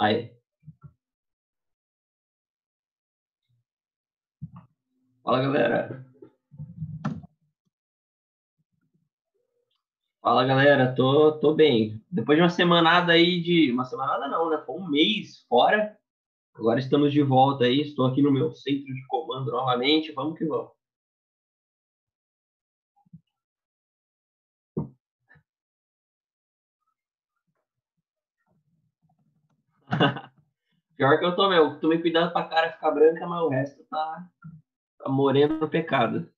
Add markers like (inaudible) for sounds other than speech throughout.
Aí. Fala, galera. Fala, galera. Tô, tô bem. Depois de uma semanada aí de... Uma semanada não, né? Foi um mês fora. Agora estamos de volta aí. Estou aqui no meu centro de comando novamente. Vamos que vamos. (laughs) Pior que eu tô, meu. Tomei cuidado pra cara ficar branca, mas o resto tá, tá moreno no pecado.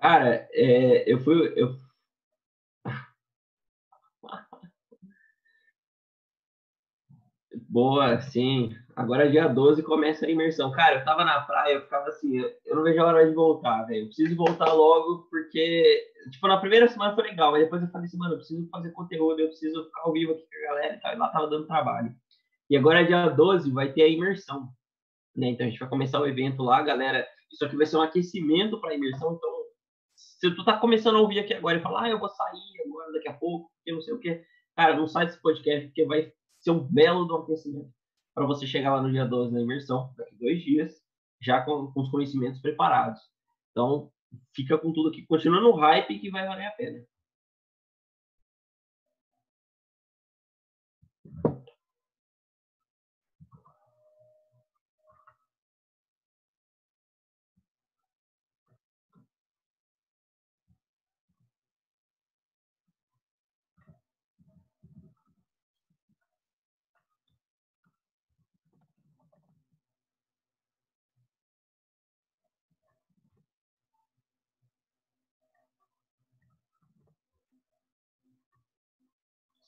Cara, é, eu fui. Eu... Boa, sim. Agora é dia 12 começa a imersão. Cara, eu tava na praia, eu ficava assim, eu não vejo a hora de voltar, velho. Eu preciso voltar logo, porque, tipo, na primeira semana foi legal, mas depois eu falei assim, mano, eu preciso fazer conteúdo, eu preciso ficar ao vivo aqui com a galera e tal, e lá tava dando trabalho. E agora é dia 12, vai ter a imersão, né? Então a gente vai começar o evento lá, galera. Isso aqui vai ser um aquecimento para a imersão, então se tu tá começando a ouvir aqui agora e falar, ah, eu vou sair agora daqui a pouco, porque não sei o quê, cara, não sai desse podcast, porque vai ser um belo do aquecimento para você chegar lá no dia 12 na imersão, daqui dois dias, já com, com os conhecimentos preparados. Então, fica com tudo aqui, continua no hype que vai valer a pena.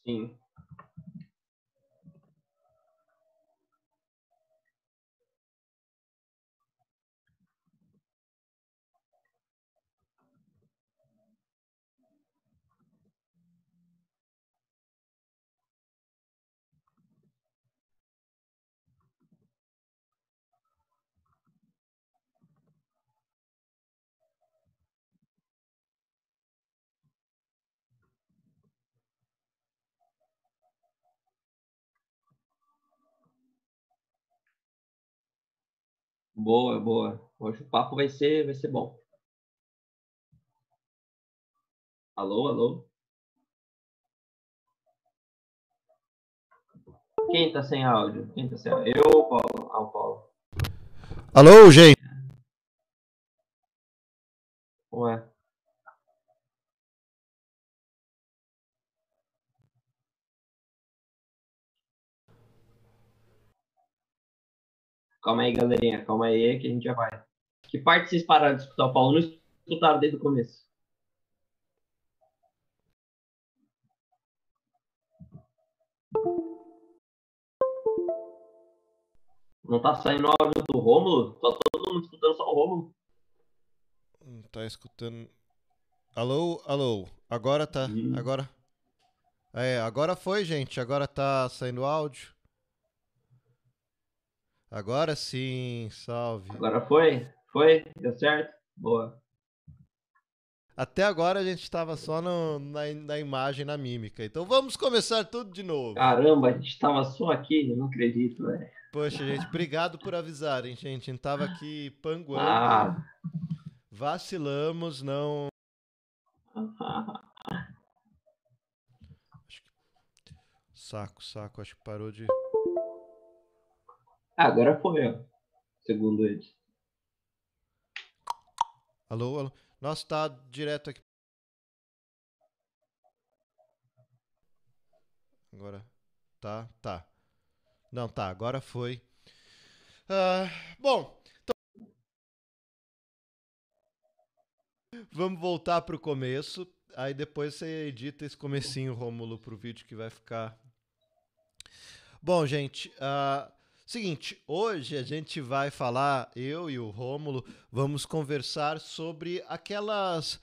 Sim. Boa, boa. Hoje o papo vai ser, vai ser bom. Alô, alô? Quem tá sem áudio? Quem tá sem áudio? Eu ou Paulo? Ah, o Paulo. Alô, gente? Ué. Calma aí, galerinha. Calma aí que a gente já vai. Que parte vocês pararam de escutar o Paulo? Não escutaram desde o começo. Não tá saindo áudio do Rômulo? Tá todo mundo escutando só o Rômulo? Não tá escutando. Alô, alô. Agora tá. Agora. É, agora foi, gente. Agora tá saindo áudio. Agora sim, salve. Agora foi? Foi? Deu certo? Boa. Até agora a gente tava só no- na, na imagem, na mímica. Então vamos começar tudo de novo. Caramba, a gente tava só aqui, eu não acredito, velho. Poxa, gente, obrigado por avisarem, gente. A gente tava aqui panguando. Ah. Vacilamos, não. (laughs) Saco, saco, acho que parou de. Ah, agora foi, ó. Segundo eles. Alô, alô. Nossa, tá direto aqui. Agora. Tá, tá. Não, tá, agora foi. Ah, bom, então. Vamos voltar pro começo. Aí depois você edita esse comecinho, Rômulo, pro vídeo que vai ficar. Bom, gente, ah, seguinte, hoje a gente vai falar, eu e o Rômulo, vamos conversar sobre aquelas.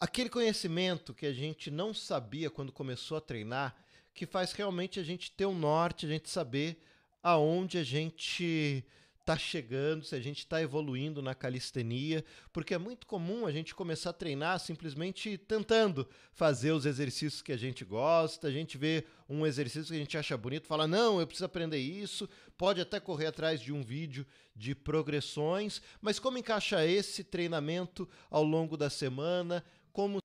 aquele conhecimento que a gente não sabia quando começou a treinar, que faz realmente a gente ter um norte, a gente saber aonde a gente está chegando, se a gente está evoluindo na calistenia, porque é muito comum a gente começar a treinar simplesmente tentando fazer os exercícios que a gente gosta, a gente vê um exercício que a gente acha bonito, fala, não, eu preciso aprender isso, pode até correr atrás de um vídeo de progressões, mas como encaixa esse treinamento ao longo da semana, como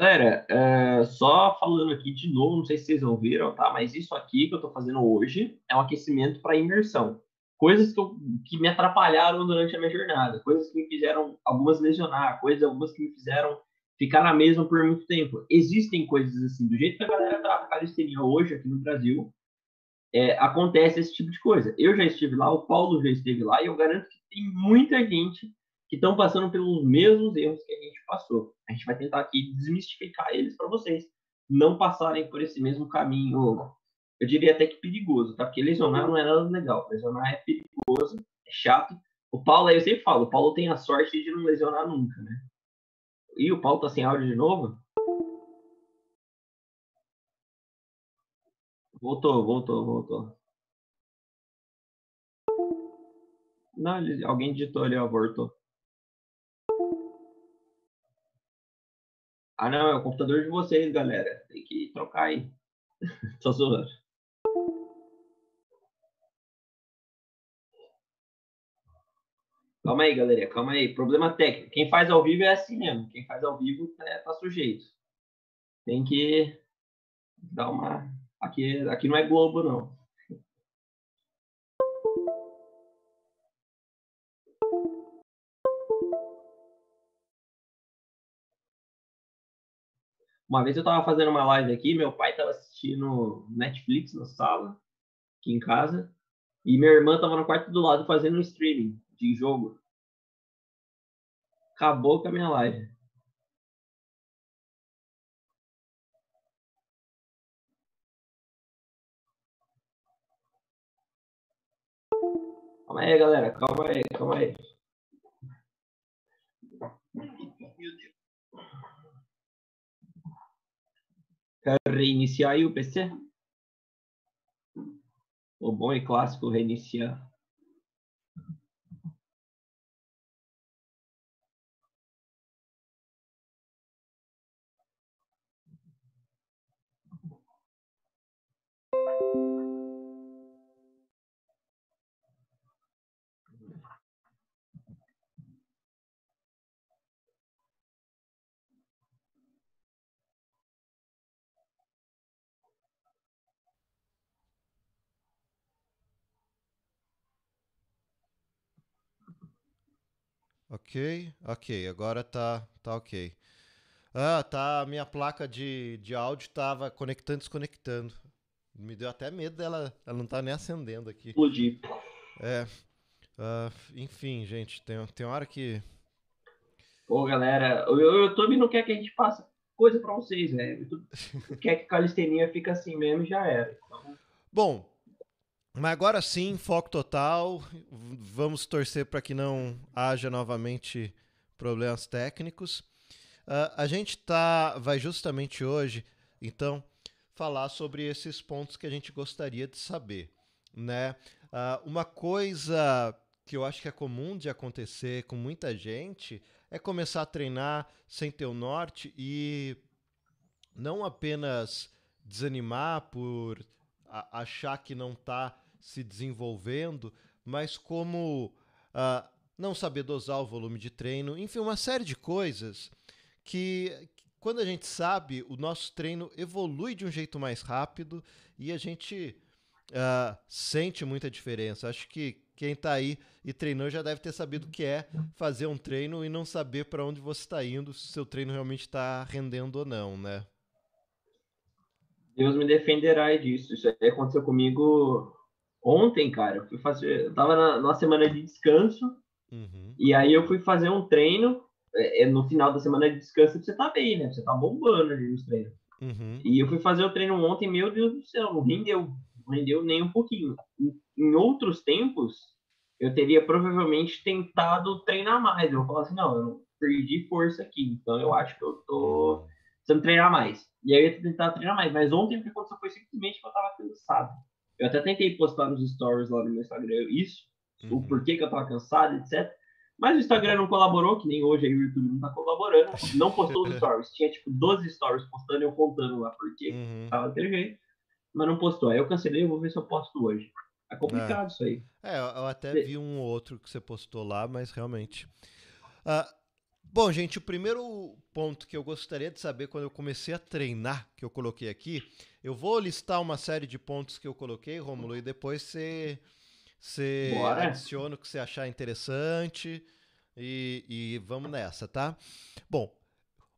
Galera, é, só falando aqui de novo, não sei se vocês ouviram, tá? Mas isso aqui que eu tô fazendo hoje é um aquecimento para imersão. Coisas que, eu, que me atrapalharam durante a minha jornada, coisas que me fizeram algumas lesionar, coisas algumas que me fizeram ficar na mesma por muito tempo. Existem coisas assim, do jeito que a galera trata a calistenia hoje aqui no Brasil, é, acontece esse tipo de coisa. Eu já estive lá, o Paulo já esteve lá, e eu garanto que tem muita gente que estão passando pelos mesmos erros que a gente passou. A gente vai tentar aqui desmistificar eles para vocês não passarem por esse mesmo caminho. Eu diria até que perigoso, tá? Porque lesionar não é nada legal. Lesionar é perigoso, é chato. O Paulo, aí eu sempre falo, o Paulo tem a sorte de não lesionar nunca, né? E o Paulo tá sem áudio de novo? Voltou, voltou, voltou. Não, alguém digitou ali, ó, voltou. Ah, não, é o computador de vocês, galera. Tem que trocar aí. (laughs) Tô zoando. Calma aí, galera. Calma aí. Problema técnico. Quem faz ao vivo é assim mesmo. Quem faz ao vivo é, tá sujeito. Tem que dar uma. Aqui, aqui não é Globo, não. Uma vez eu tava fazendo uma live aqui, meu pai tava assistindo Netflix na sala, aqui em casa, e minha irmã tava no quarto do lado fazendo um streaming de jogo. Acabou com a minha live. Calma aí, galera. Calma aí, calma aí. Quero reiniciar aí o PC? O bom e clássico reiniciar. Ok, ok, agora tá, tá ok. Ah, tá, a minha placa de, de áudio tava conectando e desconectando. Me deu até medo dela, ela não tá nem acendendo aqui. Explodir. É, uh, enfim, gente, tem, tem hora que... Pô, galera, o YouTube não quer que a gente faça coisa pra vocês, né? O YouTube (laughs) quer que a calistenia fique assim mesmo e já era. Então... Bom, mas agora sim, foco total. Vamos torcer para que não haja novamente problemas técnicos. Uh, a gente tá, vai justamente hoje, então, falar sobre esses pontos que a gente gostaria de saber. Né? Uh, uma coisa que eu acho que é comum de acontecer com muita gente é começar a treinar sem ter o norte e não apenas desanimar por achar que não está se desenvolvendo, mas como uh, não saber dosar o volume de treino, enfim, uma série de coisas que, quando a gente sabe, o nosso treino evolui de um jeito mais rápido e a gente uh, sente muita diferença. Acho que quem está aí e treinou já deve ter sabido o que é fazer um treino e não saber para onde você está indo, se seu treino realmente está rendendo ou não, né? Deus me defenderá disso. Isso aí aconteceu comigo ontem, cara. Eu fui fazer, eu tava na, numa semana de descanso uhum. e aí eu fui fazer um treino. É, é, no final da semana de descanso você tá bem, né? Você tá bombando ali nos treinos. Uhum. E eu fui fazer o treino ontem, meu Deus do céu, não rendeu. Não rendeu nem um pouquinho. Em, em outros tempos, eu teria provavelmente tentado treinar mais. Eu falo assim, não, eu perdi força aqui, então eu acho que eu tô precisando treinar mais. E aí eu ia tentar treinar mais. Mas ontem o que aconteceu foi simplesmente que eu tava cansado. Eu até tentei postar nos stories lá no meu Instagram isso, uhum. o porquê que eu tava cansado, etc. Mas o Instagram não colaborou, que nem hoje aí o YouTube não tá colaborando. Não postou os (laughs) stories. Tinha tipo 12 stories postando e eu contando lá porque uhum. tava daquele jeito. Mas não postou. Aí eu cancelei, eu vou ver se eu posto hoje. É complicado é. isso aí. É, eu até vi um outro que você postou lá, mas realmente. Uh, bom, gente, o primeiro ponto que eu gostaria de saber quando eu comecei a treinar, que eu coloquei aqui, eu vou listar uma série de pontos que eu coloquei, Romulo, e depois você. Você adiciona o que você achar interessante e, e vamos nessa, tá? Bom,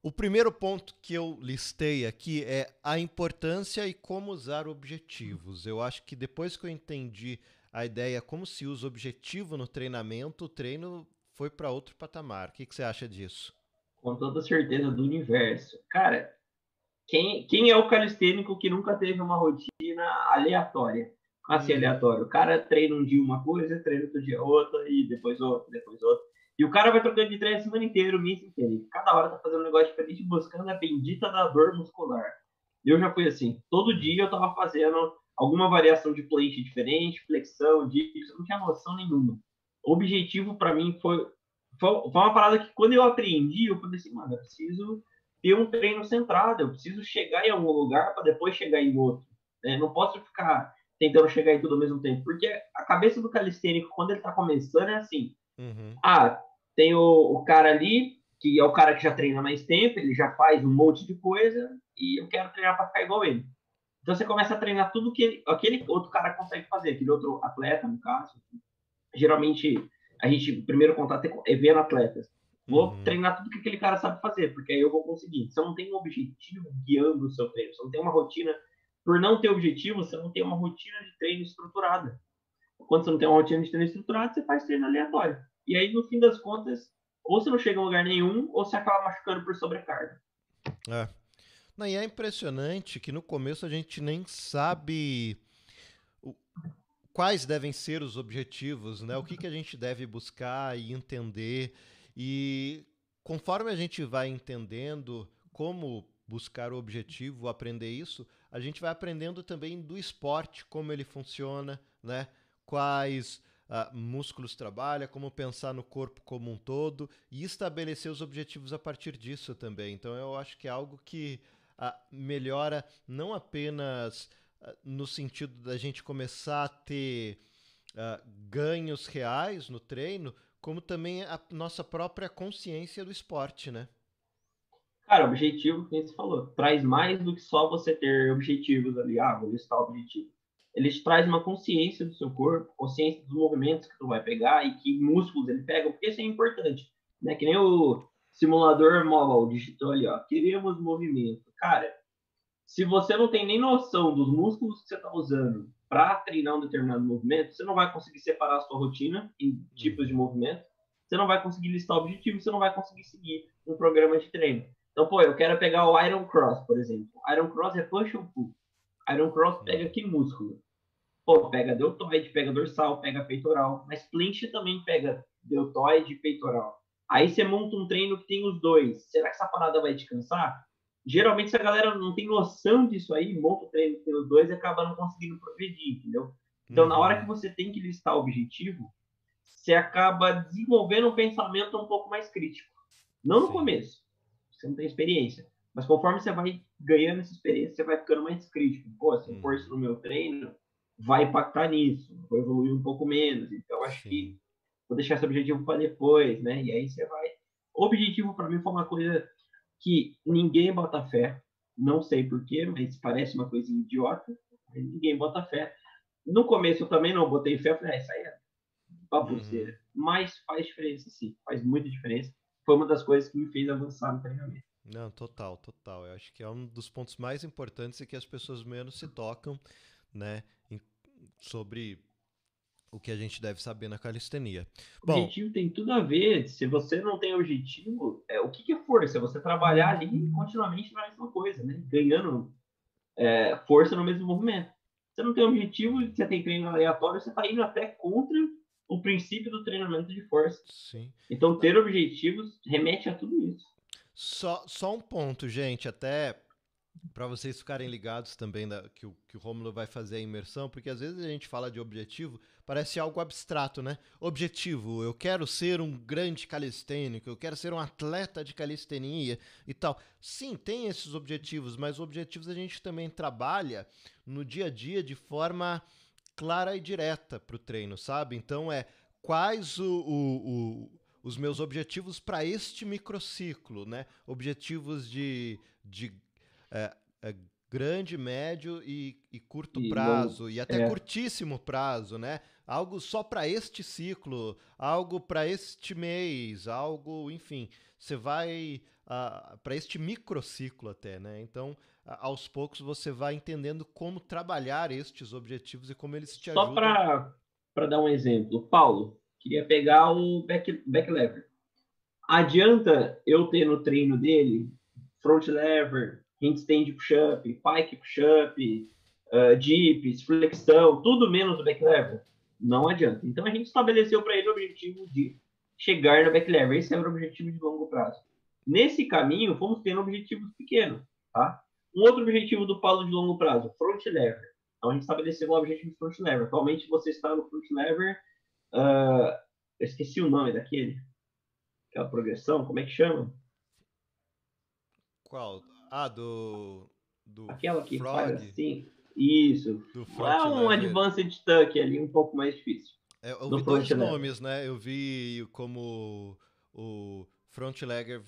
o primeiro ponto que eu listei aqui é a importância e como usar objetivos. Eu acho que depois que eu entendi a ideia como se usa objetivo no treinamento, o treino foi para outro patamar. O que, que, você acha disso? Com toda certeza do universo. Cara, quem, quem é o calistênico que nunca teve uma rotina aleatória? assim, aleatório. O cara treina um dia uma coisa, treina outro dia outra, e depois outra, depois outra. E o cara vai trocando de treino a semana inteira, o mês inteiro. Cada hora tá fazendo um negócio diferente, buscando a bendita da dor muscular. Eu já fui assim. Todo dia eu tava fazendo alguma variação de plate diferente, flexão, dips, eu não tinha noção nenhuma. Objetivo para mim foi, foi, uma parada que quando eu aprendi, eu falei assim, mano, eu preciso ter um treino centrado, eu preciso chegar em algum lugar para depois chegar em outro. Né? Não posso ficar tentando chegar em tudo ao mesmo tempo. Porque a cabeça do calistênico, quando ele tá começando, é assim: uhum. ah, tem o, o, cara ali, que é o cara que já treina mais tempo, ele já faz um monte de coisa, e eu quero treinar para ficar igual ele. Então você começa a treinar tudo que ele, aquele outro cara consegue fazer, aquele outro atleta, no caso. Geralmente, a gente, o primeiro contato é vendo atletas. Vou uhum. treinar tudo que aquele cara sabe fazer, porque aí eu vou conseguir. Você não tem um objetivo guiando o seu treino, você não tem uma rotina por não ter objetivo, você não tem uma rotina de treino estruturada. Quando você não tem uma rotina de treino estruturada, você faz treino aleatório. E aí, no fim das contas, ou você não chega a lugar nenhum, ou você acaba machucando por sobrecarga. É. Não, e é impressionante que no começo a gente nem sabe quais devem ser os objetivos, né? O que, que a gente deve buscar e entender. E conforme a gente vai entendendo como buscar o objetivo, aprender isso, a gente vai aprendendo também do esporte, como ele funciona, né? Quais uh, músculos trabalha, como pensar no corpo como um todo e estabelecer os objetivos a partir disso também. Então eu acho que é algo que uh, melhora não apenas no sentido da gente começar a ter ganhos reais no treino, como também a nossa própria consciência do esporte, né? Cara, objetivo, como você falou, traz mais do que só você ter objetivos ali. Ah, vou listar o objetivo. Ele te traz uma consciência do seu corpo, consciência dos movimentos que tu vai pegar e que músculos ele pega, porque isso é importante. Né? Que nem o simulador móvel digitou ali, ó. Queremos movimento. Cara, se você não tem nem noção dos músculos que você está usando para treinar um determinado movimento, você não vai conseguir separar a sua rotina em tipos de movimento, você não vai conseguir listar objetivos, você não vai conseguir seguir um programa de treino. Então, pô, eu quero pegar o Iron Cross, por exemplo. Iron Cross é push ou pull. Iron Cross pega que músculo? Pô, pega deltoide, pega dorsal, pega peitoral. Mas planche também pega deltoide e peitoral. Aí você monta um treino que tem os dois. Será que essa parada vai te cansar? Geralmente, se a galera não tem noção disso aí, monta o treino que tem os dois e acaba não conseguindo progredir, entendeu? Então, uhum. na hora que você tem que listar o objetivo, você acaba desenvolvendo um pensamento um pouco mais crítico. Não no Sim. começo você não tem experiência. Mas conforme você vai ganhando essa experiência, você vai ficando mais crítico. Pô, se eu for isso no meu treino, vai impactar nisso, vou evoluir um pouco menos. Então, acho Sim. que vou deixar esse objetivo para depois, né? E aí você vai. O objetivo para mim foi uma coisa que ninguém bota fé. Não sei porquê, mas parece uma coisa idiota. Ninguém bota fé. No começo eu também não botei fé. Eu falei, ah, isso aí é baboseira. Uhum. Mas faz diferença, sim. Faz muita diferença foi uma das coisas que me fez avançar no treinamento. Não, total, total. Eu acho que é um dos pontos mais importantes e que as pessoas menos se tocam, né, sobre o que a gente deve saber na calistenia. Bom, objetivo tem tudo a ver. Se você não tem objetivo, é, o que, que é força? Você trabalhar ali continuamente na mesma coisa, né? Ganhando é, força no mesmo movimento. Você não tem objetivo, você tem treino aleatório, você está indo até contra o princípio do treinamento de força. Sim. Então, ter objetivos remete a tudo isso. Só, só um ponto, gente, até para vocês ficarem ligados também da, que, o, que o Romulo vai fazer a imersão, porque às vezes a gente fala de objetivo, parece algo abstrato, né? Objetivo, eu quero ser um grande calistênico, eu quero ser um atleta de calistenia e tal. Sim, tem esses objetivos, mas objetivos a gente também trabalha no dia a dia de forma clara e direta para o treino, sabe? Então é quais o, o, o os meus objetivos para este microciclo, né? Objetivos de, de é, é, grande, médio e, e curto e prazo, e até é. curtíssimo prazo, né? Algo só para este ciclo, algo para este mês, algo, enfim, você vai uh, para este microciclo até, né? Então, aos poucos você vai entendendo como trabalhar estes objetivos e como eles te só ajudam. Só para dar um exemplo, Paulo, queria pegar o back, back lever. Adianta eu ter no treino dele front lever, handstand push-up, pike push-up, uh, dips, flexão, tudo menos o back lever? Não adianta. Então a gente estabeleceu para ele o objetivo de chegar no back lever. Esse era o objetivo de longo prazo. Nesse caminho, fomos tendo objetivos pequenos, tá? Um outro objetivo do Paulo de longo prazo, front lever. Então a gente estabeleceu o objetivo de front lever. Atualmente você está no front lever, uh, eu esqueci o nome daquele, aquela progressão, como é que chama? Qual? Ah, do. do Aquela que Frog. faz assim. Isso. Do é um Advanced Tuck ali, um pouco mais difícil. É, eu vi dois nomes, né? Eu vi como o Front Lever,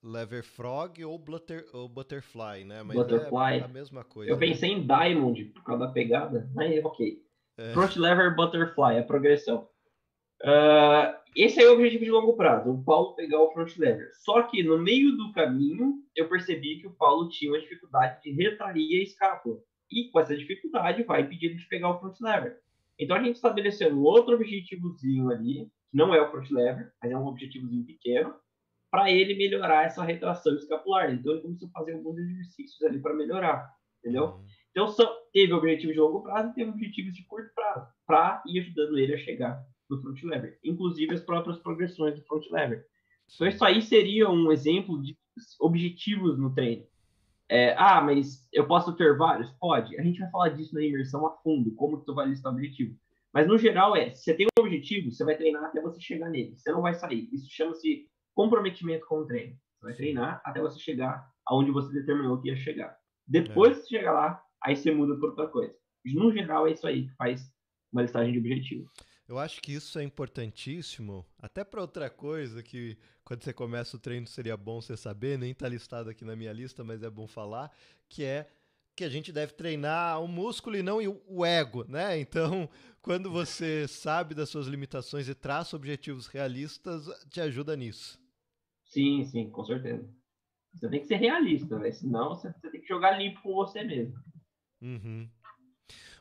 lever Frog ou, Butter, ou Butterfly, né? Mas Butterfly. é a mesma coisa. Eu né? pensei em Diamond por causa da pegada, mas ok. É. Front Lever Butterfly, a progressão. Uh, esse é o objetivo de longo prazo, o Paulo pegar o front lever. Só que no meio do caminho, eu percebi que o Paulo tinha uma dificuldade de retrair a escápula. E com essa dificuldade, vai pedir de pegar o front lever. Então a gente estabeleceu um outro objetivozinho ali, que não é o front lever, mas é um objetivozinho pequeno, para ele melhorar essa retração escapular. Então ele começou a fazer alguns exercícios ali para melhorar, entendeu? Uhum. Então só teve objetivos de longo prazo e teve objetivos de curto prazo, para ir ajudando ele a chegar do front lever, inclusive as próprias progressões do front lever. Então isso aí seria um exemplo de objetivos no treino. É, ah, mas eu posso ter vários? Pode. A gente vai falar disso na imersão a fundo, como que tu vai listar objetivo. Mas no geral é, se você tem um objetivo, você vai treinar até você chegar nele. Você não vai sair. Isso chama-se comprometimento com o treino. Você vai treinar até você chegar aonde você determinou que ia chegar. Depois é. que você chegar lá, aí você muda para outra coisa. No geral é isso aí que faz uma listagem de objetivos. Eu acho que isso é importantíssimo, até para outra coisa que quando você começa o treino seria bom você saber, nem está listado aqui na minha lista, mas é bom falar, que é que a gente deve treinar o músculo e não o ego, né? Então, (laughs) quando você sabe das suas limitações e traça objetivos realistas, te ajuda nisso. Sim, sim, com certeza. Você tem que ser realista, né? senão você, você tem que jogar limpo com você mesmo. Uhum.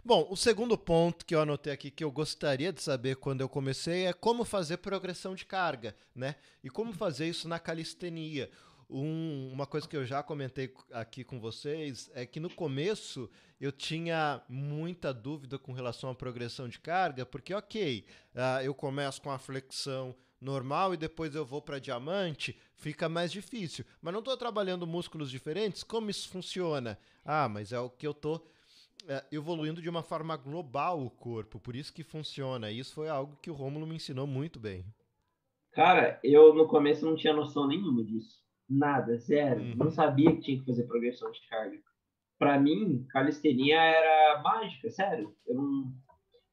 Bom, o segundo ponto que eu anotei aqui que eu gostaria de saber quando eu comecei é como fazer progressão de carga, né? E como fazer isso na calistenia. Um, uma coisa que eu já comentei aqui com vocês é que no começo eu tinha muita dúvida com relação à progressão de carga, porque, ok, uh, eu começo com a flexão normal e depois eu vou para diamante, fica mais difícil. Mas não estou trabalhando músculos diferentes, como isso funciona? Ah, mas é o que eu estou evoluindo de uma forma global o corpo, por isso que funciona. Isso foi algo que o Rômulo me ensinou muito bem. Cara, eu no começo não tinha noção nenhuma disso. Nada, zero. Uhum. Não sabia que tinha que fazer progressão de carga. Para mim, calistenia era mágica, sério. Eu, não...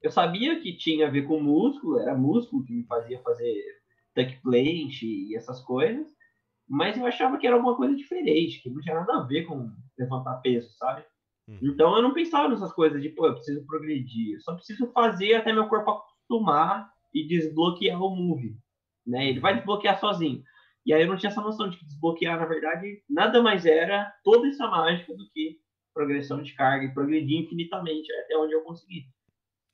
eu sabia que tinha a ver com músculo, era músculo que me fazia fazer tuck plant e essas coisas, mas eu achava que era alguma coisa diferente, que não tinha nada a ver com levantar peso, sabe? Uhum. Então eu não pensava nessas coisas de, pô, eu preciso progredir. Eu só preciso fazer até meu corpo acostumar e desbloquear o move. Né? Ele vai desbloquear sozinho. E aí eu não tinha essa noção de que desbloquear, na verdade, nada mais era toda essa mágica do que progressão de carga e progredir infinitamente até onde eu consegui.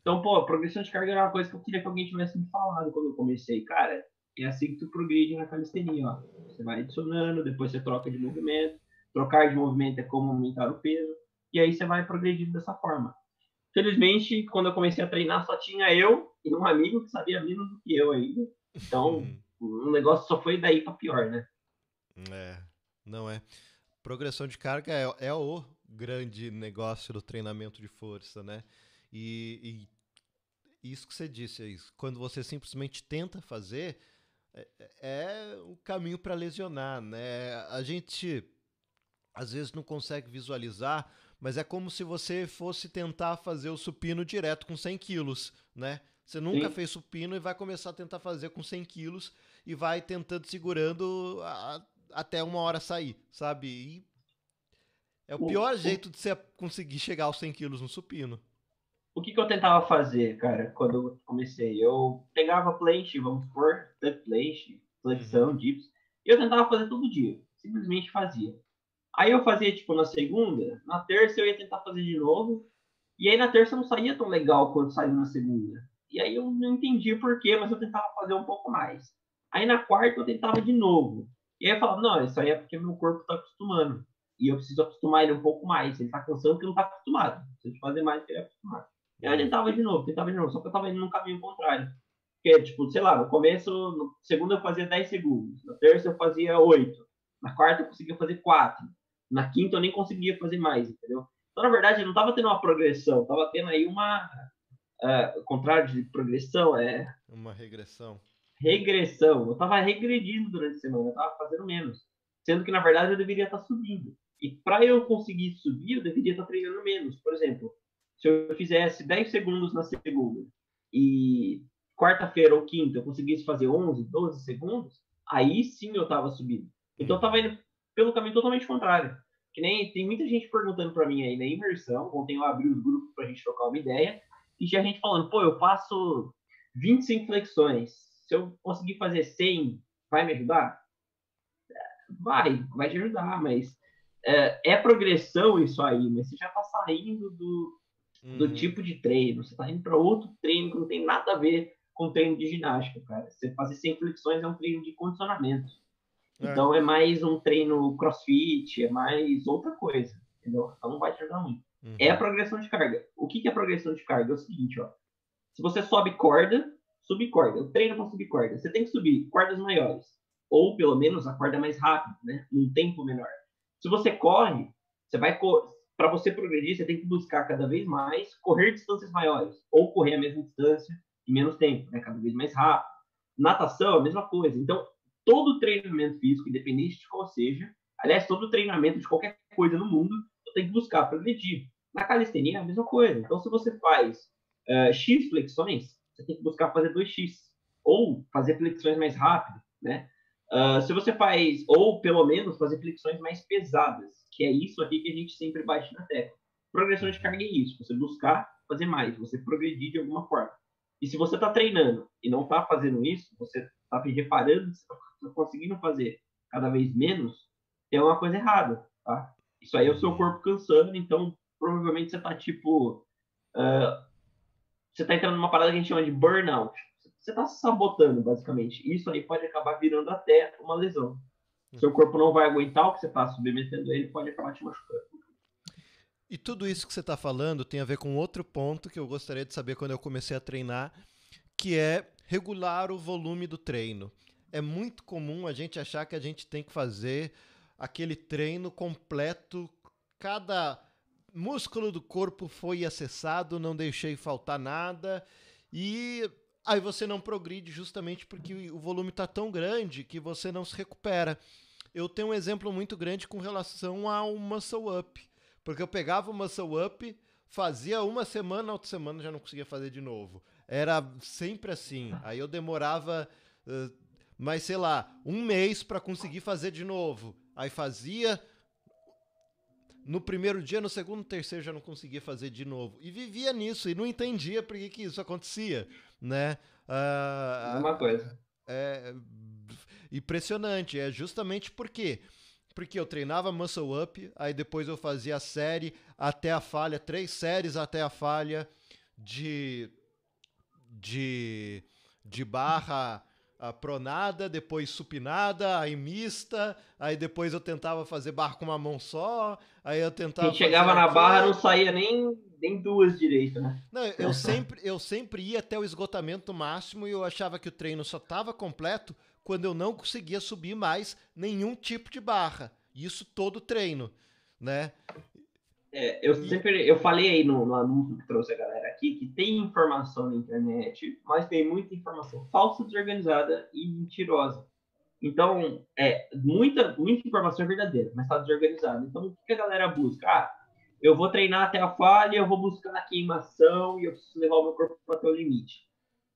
Então, pô, progressão de carga era uma coisa que eu queria que alguém tivesse me falado quando eu comecei. Cara, é assim que tu progride na calistenia, ó. Você vai adicionando, depois você troca de movimento. Trocar de movimento é como aumentar o peso. E aí você vai progredindo dessa forma. Felizmente, quando eu comecei a treinar, só tinha eu e um amigo que sabia menos do que eu ainda. Então, uhum. o negócio só foi daí para pior, né? É, não é. Progressão de carga é, é o grande negócio do treinamento de força, né? E, e isso que você disse, é isso. quando você simplesmente tenta fazer, é, é o caminho para lesionar, né? A gente às vezes não consegue visualizar, mas é como se você fosse tentar fazer o supino direto com 100 quilos, né? Você nunca Sim. fez supino e vai começar a tentar fazer com 100 quilos e vai tentando segurando a, até uma hora sair, sabe? E é o pior o, jeito de você conseguir chegar aos 100 quilos no supino. O que, que eu tentava fazer, cara, quando eu comecei? Eu pegava planche, vamos supor, planche, flexão, uhum. dips, e eu tentava fazer todo dia. Simplesmente fazia. Aí eu fazia, tipo, na segunda, na terça eu ia tentar fazer de novo, e aí na terça não saía tão legal quanto saiu na segunda. E aí eu não entendi por quê, mas eu tentava fazer um pouco mais. Aí na quarta eu tentava de novo. E aí eu falava, não, isso aí é porque meu corpo está acostumando. E eu preciso acostumar ele um pouco mais. Ele está cansando porque não está acostumado. Preciso fazer mais que ele é acostumado. E aí eu tentava de novo, tentava de novo. Só que eu estava indo no caminho contrário. Porque, tipo, sei lá, no começo, no segundo eu fazia 10 segundos. Na terça eu fazia 8. Na quarta eu conseguia fazer 4. Na quinta eu nem conseguia fazer mais, entendeu? Então, na verdade, eu não estava tendo uma progressão. Estava tendo aí uma... Uh, contrário de progressão é... Uma regressão regressão. Eu estava regredindo durante a semana, eu estava fazendo menos. Sendo que, na verdade, eu deveria estar tá subindo. E para eu conseguir subir, eu deveria estar tá treinando menos. Por exemplo, se eu fizesse 10 segundos na segunda e quarta-feira ou quinta eu conseguisse fazer 11, 12 segundos, aí sim eu estava subindo. Então eu estava indo pelo caminho totalmente contrário. Que nem tem muita gente perguntando para mim aí na imersão, ontem eu abri os grupos para a gente trocar uma ideia, e tinha gente falando, pô, eu faço 25 flexões, se eu conseguir fazer 100, vai me ajudar? Vai, vai te ajudar, mas é, é progressão isso aí, mas você já está saindo do, do uhum. tipo de treino, você está indo para outro treino que não tem nada a ver com treino de ginástica, cara. Você fazer 100 flexões é um treino de condicionamento. É. Então é mais um treino crossfit, é mais outra coisa, entendeu? Então não vai te ajudar muito. Uhum. É a progressão de carga. O que, que é progressão de carga? É o seguinte, ó. Se você sobe corda, subir corda. Eu treino para subir corda. Você tem que subir cordas maiores. Ou, pelo menos, a corda mais rápida, né? Num tempo menor. Se você corre, você vai... Para você progredir, você tem que buscar cada vez mais correr distâncias maiores. Ou correr a mesma distância em menos tempo, né? Cada vez mais rápido. Natação, a mesma coisa. Então, todo treinamento físico, independente de qual seja, aliás, todo treinamento de qualquer coisa no mundo, você tem que buscar progredir. Na calistenia é a mesma coisa. Então, se você faz uh, X flexões, você tem que buscar fazer 2x ou fazer flexões mais rápido, né? Uh, se você faz, ou pelo menos fazer flexões mais pesadas, que é isso aqui que a gente sempre bate na tecla. Progressão de carga é isso, você buscar fazer mais, você progredir de alguma forma. E se você está treinando e não está fazendo isso, você está reparando está conseguindo fazer cada vez menos, tem uma coisa errada, tá? Isso aí é o seu corpo cansando, então provavelmente você está tipo uh, você está entrando numa parada que a gente chama de burnout. Você está se sabotando, basicamente. Isso aí pode acabar virando até uma lesão. Seu corpo não vai aguentar o que você está submetendo ele, pode acabar te machucando. E tudo isso que você está falando tem a ver com outro ponto que eu gostaria de saber quando eu comecei a treinar, que é regular o volume do treino. É muito comum a gente achar que a gente tem que fazer aquele treino completo, cada músculo do corpo foi acessado, não deixei faltar nada. E aí você não progride justamente porque o volume está tão grande que você não se recupera. Eu tenho um exemplo muito grande com relação ao muscle up. Porque eu pegava o muscle up, fazia uma semana, outra semana já não conseguia fazer de novo. Era sempre assim. Aí eu demorava, uh, mas sei lá, um mês para conseguir fazer de novo. Aí fazia, no primeiro dia, no segundo, terceiro já não conseguia fazer de novo. E vivia nisso e não entendia por que, que isso acontecia, né? Uh, Uma coisa. É impressionante, é justamente porque porque eu treinava muscle up, aí depois eu fazia a série até a falha, três séries até a falha de, de, de barra a pronada, depois supinada, aí mista, aí depois eu tentava fazer barra com uma mão só, aí eu tentava. Quem chegava na barra não saía nem, nem duas direitas, né? Não, eu (laughs) sempre, eu sempre ia até o esgotamento máximo e eu achava que o treino só estava completo quando eu não conseguia subir mais nenhum tipo de barra. Isso todo treino, né? É, eu sempre eu falei aí no, no, anúncio que trouxe a galera aqui que tem informação na internet, mas tem muita informação falsa, desorganizada e mentirosa. Então, é muita, muita informação é verdadeira, mas está desorganizada. Então, o que a galera busca? Ah, eu vou treinar até a falha, eu vou buscar a queimação e eu preciso levar o meu corpo até o limite.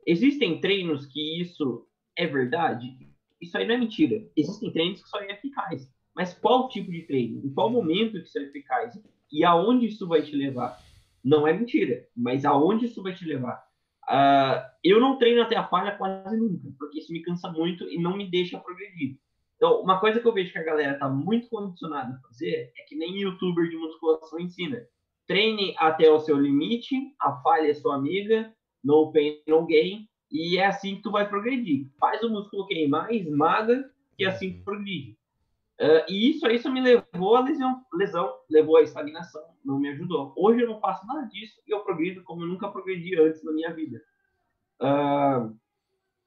Existem treinos que isso é verdade? Isso aí não é mentira. Existem treinos que são eficazes. Mas qual tipo de treino? Em qual momento que isso é eficaz? E aonde isso vai te levar. Não é mentira, mas aonde isso vai te levar. Uh, eu não treino até a falha quase nunca, porque isso me cansa muito e não me deixa progredir. Então, uma coisa que eu vejo que a galera está muito condicionada a fazer é que nem youtuber de musculação ensina. Treine até o seu limite, a falha é sua amiga, no pain, no gain, e é assim que tu vai progredir. Faz o músculo queimar, esmaga, e é assim que progride. Uh, e isso, isso me levou à lesão, lesão, levou à estagnação, não me ajudou. Hoje eu não faço nada disso e eu progredo como eu nunca progredi antes na minha vida. Uh,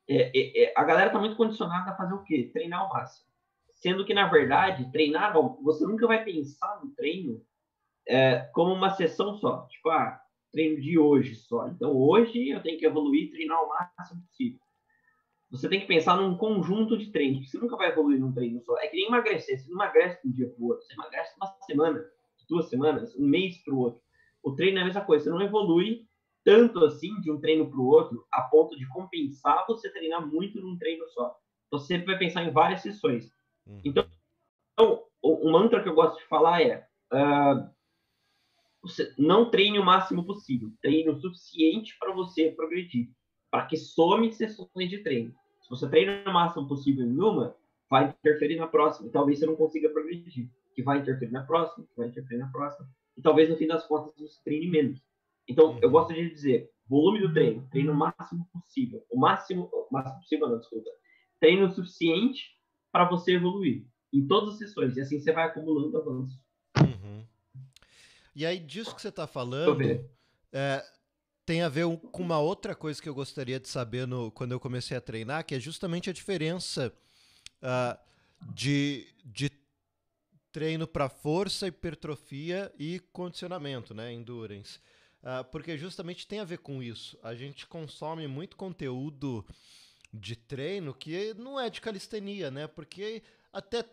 é, é, a galera está muito condicionada a fazer o quê? Treinar ao máximo. Sendo que, na verdade, treinar, você nunca vai pensar no treino é, como uma sessão só. Tipo, ah, treino de hoje só. Então, hoje eu tenho que evoluir treinar o máximo possível você tem que pensar num conjunto de treinos. Você nunca vai evoluir num treino só. É que nem emagrecer. Você não emagrece de um dia para o outro. Você emagrece uma semana, duas semanas, um mês para o outro. O treino é a mesma coisa. Você não evolui tanto assim de um treino para o outro a ponto de compensar você treinar muito num treino só. Você sempre vai pensar em várias sessões. Uhum. Então, então, o, o, mantra que eu gosto de falar é uh, você não treine o máximo possível. Treine o suficiente para você progredir para que some sessões de treino. Se você treina o máximo possível em uma, vai interferir na próxima. E talvez você não consiga progredir. Que vai interferir na próxima, que vai interferir na próxima. E talvez no fim das contas você treine menos. Então, eu gosto de dizer, volume do treino, treino o máximo possível. O máximo, o máximo possível, não, desculpa. Treino o suficiente para você evoluir em todas as sessões. E assim você vai acumulando avanços. Uhum. E aí, disso que você está falando, é, tem a ver com uma outra coisa que eu gostaria de saber no, quando eu comecei a treinar, que é justamente a diferença uh, de, de treino para força, hipertrofia e condicionamento, né, endurance. Uh, porque justamente tem a ver com isso. A gente consome muito conteúdo de treino que não é de calistenia, né? Porque até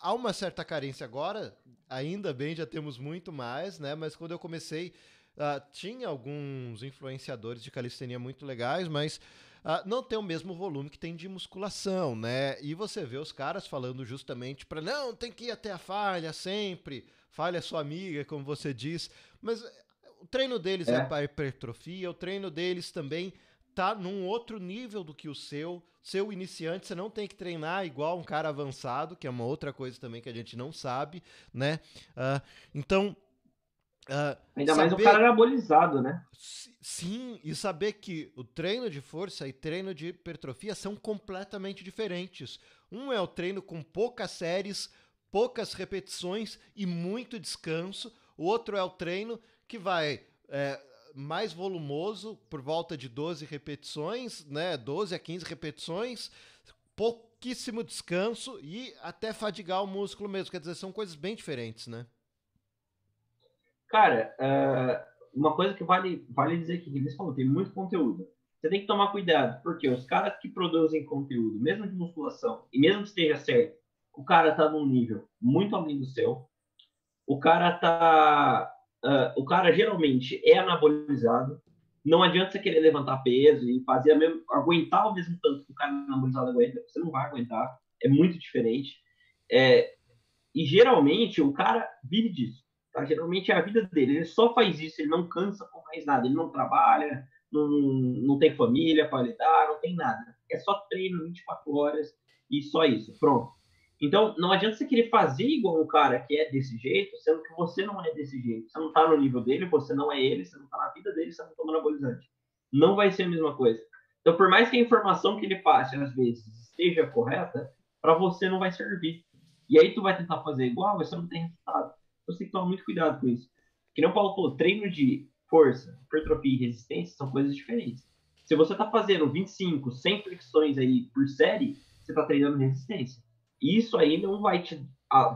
há uma certa carência agora, ainda bem já temos muito mais, né? Mas quando eu comecei Uh, tinha alguns influenciadores de calistenia muito legais, mas uh, não tem o mesmo volume que tem de musculação, né? E você vê os caras falando justamente para não, tem que ir até a falha sempre, falha sua amiga, como você diz, mas o treino deles é, é para hipertrofia, o treino deles também tá num outro nível do que o seu. Seu iniciante, você não tem que treinar igual um cara avançado, que é uma outra coisa também que a gente não sabe, né? Uh, então, Uh, Ainda saber... mais o cara anabolizado, né? Sim, e saber que o treino de força e treino de hipertrofia são completamente diferentes. Um é o treino com poucas séries, poucas repetições e muito descanso. O outro é o treino que vai é, mais volumoso, por volta de 12 repetições, né? 12 a 15 repetições, pouquíssimo descanso e até fadigar o músculo mesmo. Quer dizer, são coisas bem diferentes, né? Cara, uh, uma coisa que vale, vale dizer aqui, que eles falou, tem muito conteúdo. Você tem que tomar cuidado, porque os caras que produzem conteúdo, mesmo de musculação, e mesmo que esteja certo, o cara tá num nível muito além do seu. O cara tá. Uh, o cara geralmente é anabolizado. Não adianta você querer levantar peso e fazer mesmo, aguentar o mesmo tanto que o cara anabolizado aguenta. Você não vai aguentar. É muito diferente. É, e geralmente o cara vive disso. Tá? Geralmente é a vida dele. Ele só faz isso, ele não cansa por mais nada. Ele não trabalha, não, não tem família para lidar, não tem nada. É só treino 24 horas e só isso. Pronto. Então, não adianta você querer fazer igual um cara que é desse jeito, sendo que você não é desse jeito. Você não tá no nível dele, você não é ele, você não tá na vida dele, você não toma anabolizante. Não vai ser a mesma coisa. Então, por mais que a informação que ele passe, às vezes, esteja correta, para você não vai servir. E aí tu vai tentar fazer igual, você não tem resultado. Então, você tem que tomar muito cuidado com isso. Que nem o Paulo falou, treino de força, hipertrofia e resistência são coisas diferentes. Se você tá fazendo 25, 100 flexões aí por série, você tá treinando resistência isso aí não vai te,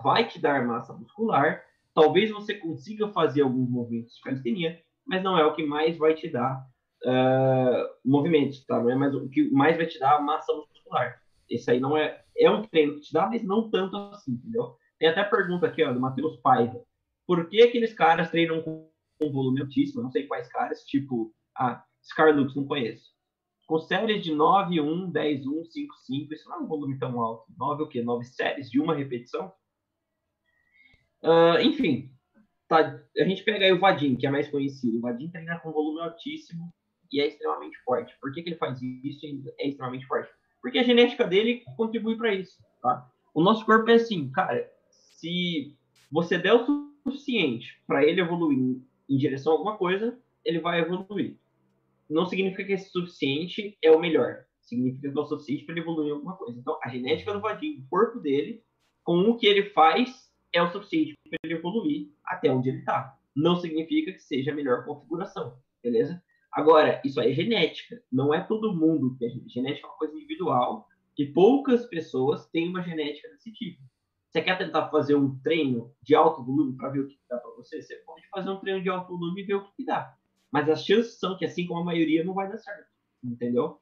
vai te dar massa muscular. Talvez você consiga fazer alguns movimentos de calistenia, mas não é o que mais vai te dar uh, movimentos, tá? Não é mais o que mais vai te dar massa muscular. Esse aí não é é um treino que te dá, mas não tanto assim, entendeu? Tem até pergunta aqui, ó, do Matheus Paiva. Por que aqueles caras treinam com um volume altíssimo? Não sei quais caras, tipo, ah, Scarlux, não conheço com séries de 9, 1, 10, 1, 5, 5. Isso não é um volume tão alto. 9 o quê? 9 séries de uma repetição? Uh, enfim, tá, a gente pega aí o Vadim, que é mais conhecido. O Vadim treina com volume altíssimo e é extremamente forte. Por que, que ele faz isso e é extremamente forte? Porque a genética dele contribui para isso. Tá? O nosso corpo é assim, cara. Se você der o suficiente para ele evoluir em, direção a alguma coisa, ele vai evoluir não significa que esse suficiente é o melhor. Significa que é o suficiente para ele evoluir em alguma coisa. Então, a genética do Vadinho, o corpo dele, com o que ele faz, é o suficiente para ele evoluir até onde ele está. Não significa que seja a melhor configuração, beleza? Agora, isso aí é genética. Não é todo mundo que é genética. é uma coisa individual e poucas pessoas têm uma genética desse tipo. Você quer tentar fazer um treino de alto volume para ver o que dá para você? Você pode fazer um treino de alto volume e ver o que dá. Mas as chances são que, assim como a maioria, não vai dar certo. Entendeu?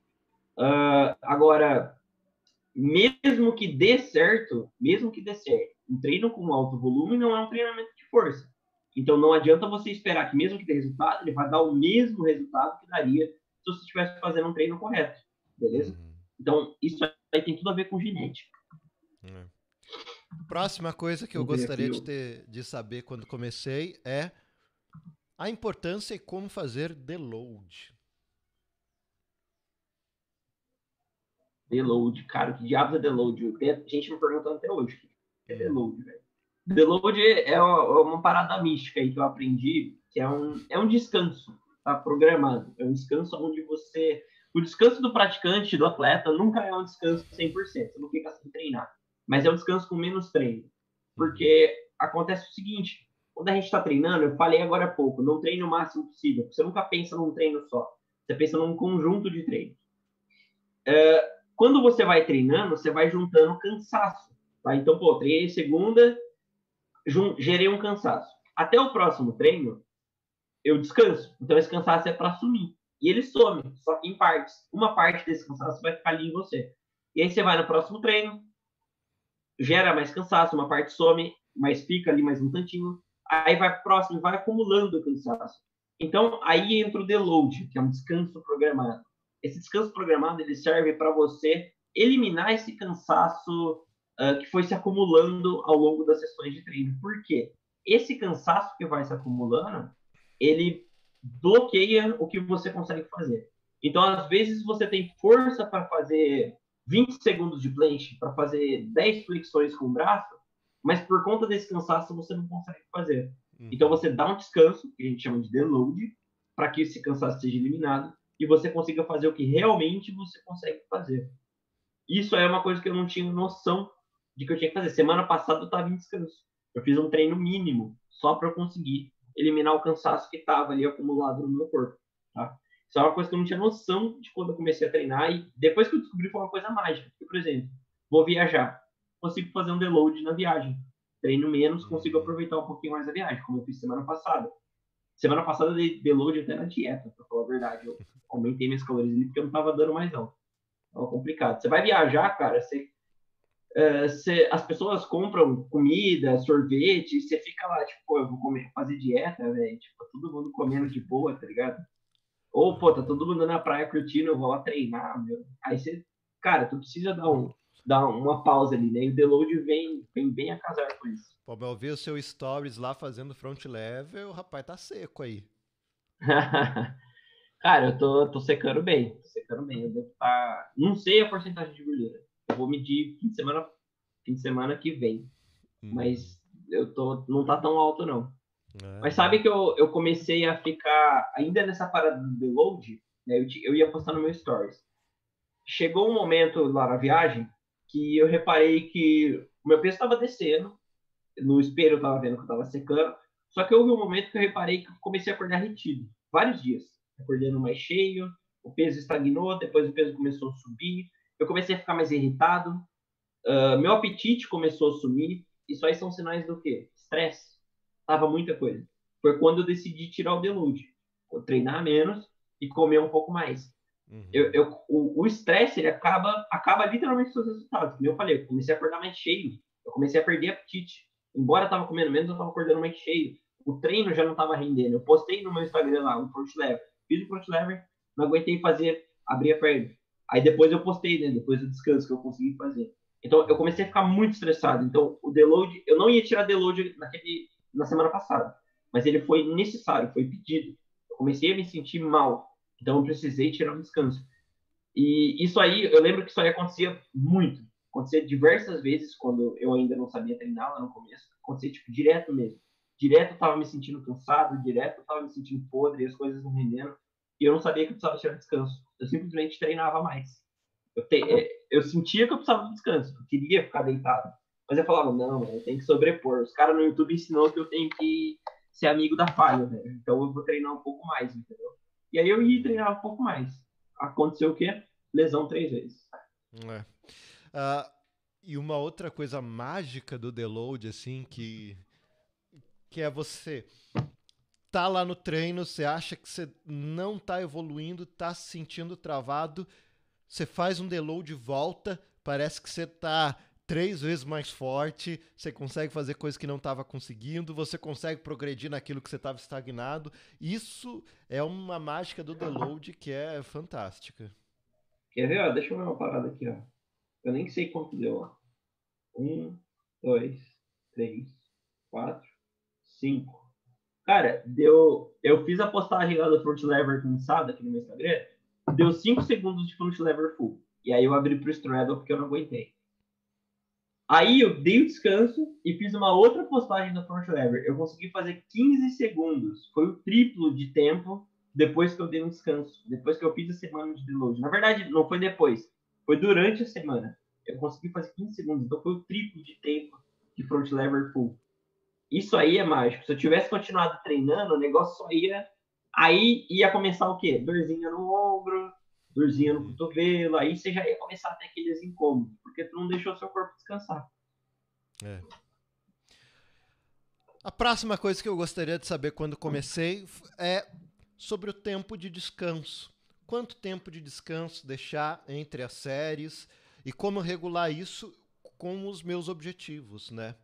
Uh, agora, mesmo que dê certo, mesmo que dê certo, um treino com alto volume não é um treinamento de força. Então não adianta você esperar que mesmo que dê resultado, ele vai dar o mesmo resultado que daria se você estivesse fazendo um treino correto. Beleza? Uhum. Então, isso aí tem tudo a ver com genética. É. Próxima coisa que eu gostaria de, ter, de saber quando comecei é a importância e como fazer deload. Deload, cara, que diabos é deload? Tem gente me perguntando até hoje o que é deload, velho. Deload é uma parada mística aí que eu aprendi, que é um, é um descanso tá, programado. É um descanso onde você... O descanso do praticante, do atleta, nunca é um descanso 100%. Você não fica sem treinar. Mas é um descanso com menos treino. Porque acontece o seguinte, quando a gente está treinando, eu falei agora há pouco, não treine o máximo possível. Você nunca pensa num treino só. Você pensa num conjunto de treinos. É, quando você vai treinando, você vai juntando cansaço. Tá? Então, pô, treinei segunda, gerei um cansaço. Até o próximo treino, eu descanso. Então, esse cansaço é para sumir. E ele some, só que em partes. Uma parte desse cansaço vai ficar ali em você. E aí você vai no próximo treino, gera mais cansaço, uma parte some, mas fica ali mais um tantinho aí vai próximo, vai acumulando o cansaço. Então, aí entra o deload, que é um descanso programado. Esse descanso programado ele serve para você eliminar esse cansaço uh, que foi se acumulando ao longo das sessões de treino. Por quê? Esse cansaço que vai se acumulando, ele bloqueia o que você consegue fazer. Então, às vezes, você tem força para fazer 20 segundos de planche, para fazer 10 flexões com o braço, mas por conta desse cansaço você não consegue fazer. Uhum. Então você dá um descanso, que a gente chama de deload, para que esse cansaço seja eliminado e você consiga fazer o que realmente você consegue fazer. Isso é uma coisa que eu não tinha noção de que eu tinha que fazer. Semana passada eu estava em descanso. Eu fiz um treino mínimo só para eu conseguir eliminar o cansaço que estava ali acumulado no meu corpo. Tá? Isso é uma coisa que eu não tinha noção de quando eu comecei a treinar e depois que eu descobri foi uma coisa mágica. Porque, por exemplo, vou viajar consigo fazer um deload na viagem. Treino menos, consigo aproveitar um pouquinho mais a viagem, como eu fiz semana passada. Semana passada eu dei deload até na dieta, pra falar a verdade. Eu aumentei minhas calorias ali porque eu não tava dando mais não. Tava complicado. Você vai viajar, cara, você, uh, as pessoas compram comida, sorvete, você fica lá, tipo, eu vou comer, fazer dieta, velho. Tipo, todo mundo comendo de boa, tá ligado? Ou, pô, tá todo mundo na praia curtindo, eu vou lá treinar, meu. Aí você, cara, tu precisa dar um, dar uma pausa ali, né? E o deload vem, vem bem a casar com isso. Pô, eu vi o seu stories lá fazendo front level, o rapaz tá seco aí. (laughs) Cara, eu tô, tô secando bem, tô secando bem. Eu devo estar. Tá... Não sei a porcentagem de gordura. Eu vou medir fim de semana, fim de semana que vem. Hum. Mas eu tô, não tá tão alto, não. É. Mas sabe que eu, eu comecei a ficar, ainda nessa parada do download, né, eu, eu ia postar no meu stories. Chegou um momento lá na viagem que eu reparei que o meu peso estava descendo, no espelho eu estava vendo que eu estava secando, só que houve um momento que eu reparei que eu comecei a acordar retido, vários dias, acordando mais cheio, o peso estagnou, depois o peso começou a subir, eu comecei a ficar mais irritado, uh, meu apetite começou a sumir, isso aí são sinais do quê? Estresse. Tava muita coisa. Foi quando eu decidi tirar o delude, treinar menos e comer um pouco mais. Uhum. Eu, eu, o estresse ele acaba, acaba literalmente os resultados. Como eu falei, eu comecei a acordar mais cheio, eu comecei a perder apetite. Embora eu tava comendo menos, eu tava acordando mais cheio. O treino já não tava rendendo. Eu postei no meu Instagram lá, um front lever. Fiz o front lever, não aguentei fazer, abrir a perna. Aí depois eu postei, né? Depois do descanso que eu consegui fazer. Então eu comecei a ficar muito estressado. Então o deload, eu não ia tirar deload naquele, na semana passada, mas ele foi necessário, foi pedido. Eu comecei a me sentir mal, então eu precisei tirar um descanso. E isso aí, eu lembro que isso aí acontecia muito. Acontecia diversas vezes quando eu ainda não sabia treinar lá no começo. Acontecia tipo direto mesmo. Direto eu tava me sentindo cansado, direto eu tava me sentindo podre, as coisas não rendendo. E eu não sabia que eu precisava tirar descanso. Eu simplesmente treinava mais. Eu, te, é, eu sentia que eu precisava de descanso, eu queria ficar deitado. Mas eu falava, não, eu tenho que sobrepor. Os caras no YouTube ensinou que eu tenho que ser amigo da falha, né? Então eu vou treinar um pouco mais, entendeu? E aí eu ia treinar um pouco mais. Aconteceu o quê? Lesão três vezes. É. Uh, e uma outra coisa mágica do deload, assim, que, que é você tá lá no treino, você acha que você não tá evoluindo, tá se sentindo travado, você faz um deload volta, parece que você tá três vezes mais forte, você consegue fazer coisas que não estava conseguindo, você consegue progredir naquilo que você estava estagnado. Isso é uma mágica do deload que é fantástica. Quer ver? Ó, deixa eu ver uma parada aqui. Ó. Eu nem sei quanto deu. Ó. Um, dois, três, quatro, cinco. Cara, deu. Eu fiz a postagem lá do Front Lever cansado aqui no meu Instagram. Deu 5 segundos de Front Lever full. E aí eu abri pro Straddle porque eu não aguentei. Aí eu dei o descanso e fiz uma outra postagem do Front Lever. Eu consegui fazer 15 segundos. Foi o triplo de tempo depois que eu dei um descanso. Depois que eu fiz a semana de deload. Na verdade, não foi depois. Foi durante a semana. Eu consegui fazer 15 segundos. Então foi o triplo de tempo de Front Lever full. Isso aí é mágico. Se eu tivesse continuado treinando, o negócio só ia. Aí ia começar o quê? Dorzinha no ombro, dorzinha no cotovelo. Aí você já ia começar a ter aqueles incômodos, porque tu não deixou seu corpo descansar. É. A próxima coisa que eu gostaria de saber quando comecei é sobre o tempo de descanso. Quanto tempo de descanso deixar entre as séries e como regular isso com os meus objetivos, né?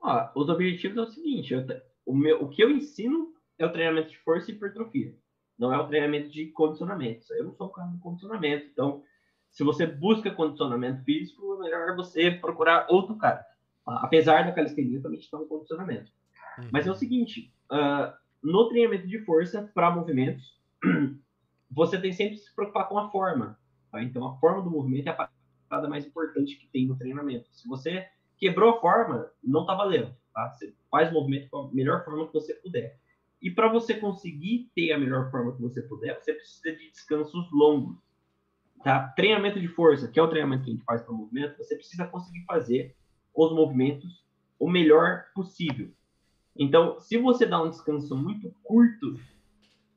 Ó, os objetivos é o seguinte, eu, o, meu, o que eu ensino é o treinamento de força e hipertrofia. Não é o treinamento de condicionamento. Eu não sou um cara de condicionamento. Então, se você busca condicionamento físico, é melhor você procurar outro cara. Apesar da calistenia também estar um condicionamento. Uhum. Mas é o seguinte, uh, no treinamento de força para movimentos, (clears throat) você tem sempre que se preocupar com a forma. Tá? Então, a forma do movimento é a parada mais importante que tem no treinamento. Se você quebrou a forma, não tá valendo. Tá? Você faz o movimento com a melhor forma que você puder. E para você conseguir ter a melhor forma que você puder, você precisa de descansos longos. Tá? Treinamento de força, que é o treinamento que a gente faz para o movimento, você precisa conseguir fazer os movimentos o melhor possível. Então, se você dá um descanso muito curto,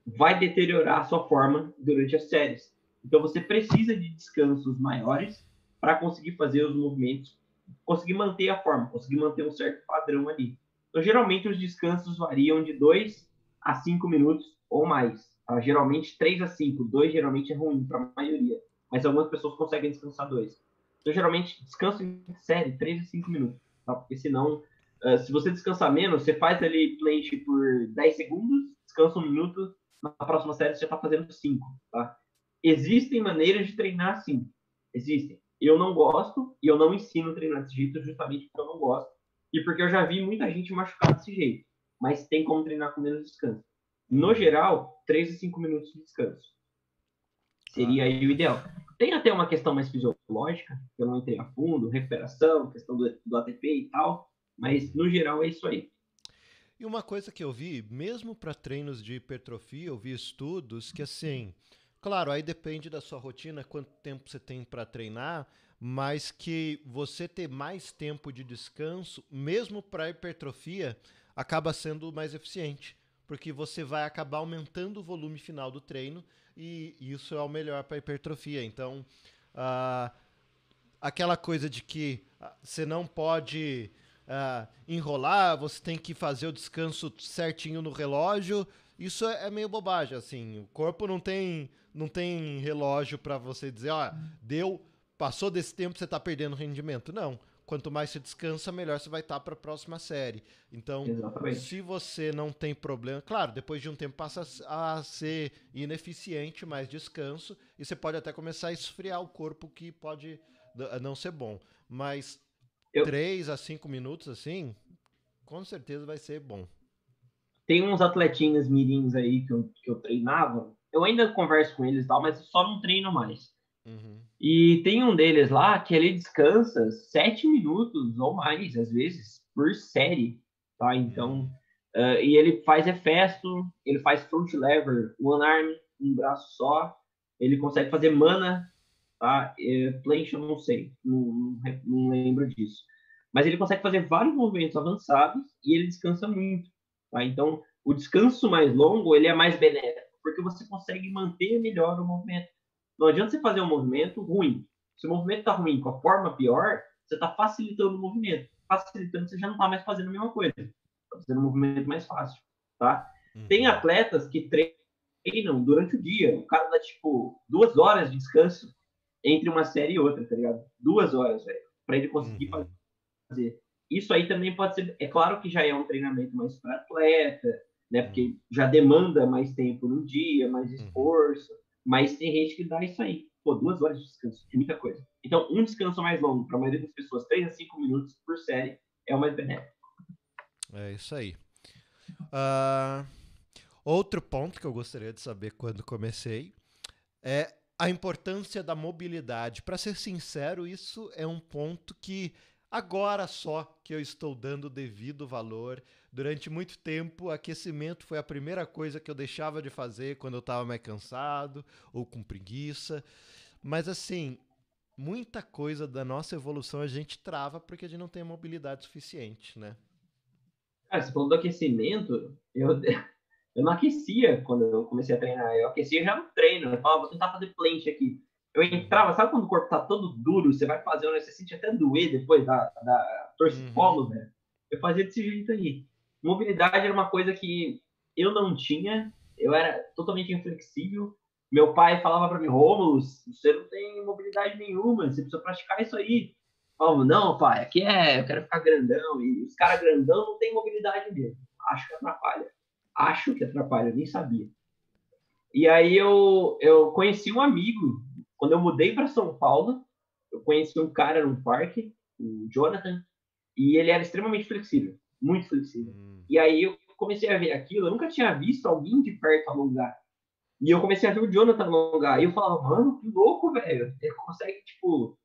vai deteriorar a sua forma durante as séries. Então, você precisa de descansos maiores para conseguir fazer os movimentos conseguir manter a forma, conseguir manter um certo padrão ali. Então, geralmente, os descansos variam de 2 a 5 minutos ou mais. Tá? Geralmente, 3 a 5. 2 geralmente é ruim para a maioria, mas algumas pessoas conseguem descansar 2. Então, geralmente, descanso em série 3 a 5 minutos, tá? porque senão, uh, se você descansar menos, você faz ali planche por 10 segundos, descansa um minuto, na próxima série você já está fazendo 5. Tá? Existem maneiras de treinar assim, existem eu não gosto e eu não ensino treinar desse jeito justamente porque eu não gosto e porque eu já vi muita gente machucar desse jeito. Mas tem como treinar com menos descanso. No geral, 3 a 5 minutos de descanso. Seria ah. aí o ideal. Tem até uma questão mais fisiológica, que eu não entrei a fundo, recuperação, questão do, do ATP e tal, mas no geral é isso aí. E uma coisa que eu vi, mesmo para treinos de hipertrofia, eu vi estudos que assim, claro, aí depende da sua rotina, quanto tempo você tem para treinar, mas que você ter mais tempo de descanso, mesmo para hipertrofia, acaba sendo mais eficiente, porque você vai acabar aumentando o volume final do treino e isso é o melhor para hipertrofia. Então, uh, aquela coisa de que uh, você não pode uh, enrolar, você tem que fazer o descanso certinho no relógio, isso é, é meio bobagem. Assim, o corpo não tem não tem relógio para você dizer, ó, deu, passou desse tempo, você está perdendo rendimento. Não quanto mais você descansa, melhor você vai estar para a próxima série. Então, Exatamente. se você não tem problema, claro, depois de um tempo passa a ser ineficiente, mais descanso, e você pode até começar a esfriar o corpo, que pode não ser bom. Mas eu... 3 a 5 minutos assim, com certeza vai ser bom. Tem uns atletinhas mirins aí que eu, que eu treinava, eu ainda converso com eles e tal, mas só não treino mais. Uhum. E tem um deles lá que ele descansa sete minutos ou mais, às vezes, por série, tá? Então, uh, e ele faz efesto, ele faz front lever, one arm, um braço só, ele consegue fazer mana, tá? E, planche eu não sei, não, não, não lembro disso. Mas ele consegue fazer vários movimentos avançados e ele descansa muito, tá? Então, o descanso mais longo, ele é mais benéfico, porque você consegue manter melhor o movimento. Não adianta você fazer um movimento ruim. Se o movimento está ruim com a forma pior, você está facilitando o movimento. Facilitando, você já não está mais fazendo a mesma coisa. Está fazendo um movimento mais fácil, tá? Uhum. Tem atletas que treinam durante o dia. O cara dá, tipo, duas horas de descanso entre uma série e outra, tá ligado? Duas horas, velho, para ele conseguir uhum. fazer. Isso aí também pode ser... É claro que já é um treinamento mais para atleta, né? Porque uhum. já demanda mais tempo no dia, mais uhum. esforço. Mas tem gente que dá isso aí. Pô, duas horas de descanso, é muita coisa. Então, um descanso mais longo, para a maioria das pessoas, 3 a 5 minutos por série, é o mais benéfico. É isso aí. Uh, outro ponto que eu gostaria de saber quando comecei é a importância da mobilidade. Para ser sincero, isso é um ponto que agora só que eu estou dando devido valor. Durante muito tempo, aquecimento foi a primeira coisa que eu deixava de fazer quando eu estava mais cansado ou com preguiça. Mas assim, muita coisa da nossa evolução a gente trava porque a gente não tem mobilidade suficiente, né? Cara, você falou do aquecimento, eu, (laughs) eu não aquecia quando eu comecei a treinar. Eu aquecia já no treino. Eu falava, vou tentar fazer planche aqui. Eu entrava, sabe quando o corpo tá todo duro, você vai fazer, você sente até doer depois da, da torcicolo, uhum. velho. Eu fazia desse jeito aí mobilidade era uma coisa que eu não tinha, eu era totalmente inflexível. Meu pai falava para mim, Rômulo, você não tem mobilidade nenhuma, você precisa praticar isso aí. Eu falava, não, pai, aqui é, eu quero ficar grandão. E os caras grandão não tem mobilidade mesmo. Acho que atrapalha. Acho que atrapalha, eu nem sabia. E aí eu, eu conheci um amigo, quando eu mudei para São Paulo, eu conheci um cara num parque, o Jonathan, e ele era extremamente flexível, muito flexível. Hum. E aí eu comecei a ver aquilo, eu nunca tinha visto alguém de perto alongar. E eu comecei a ver o Jonathan alongar. E eu falava, mano, que louco, velho. Ele consegue, tipo,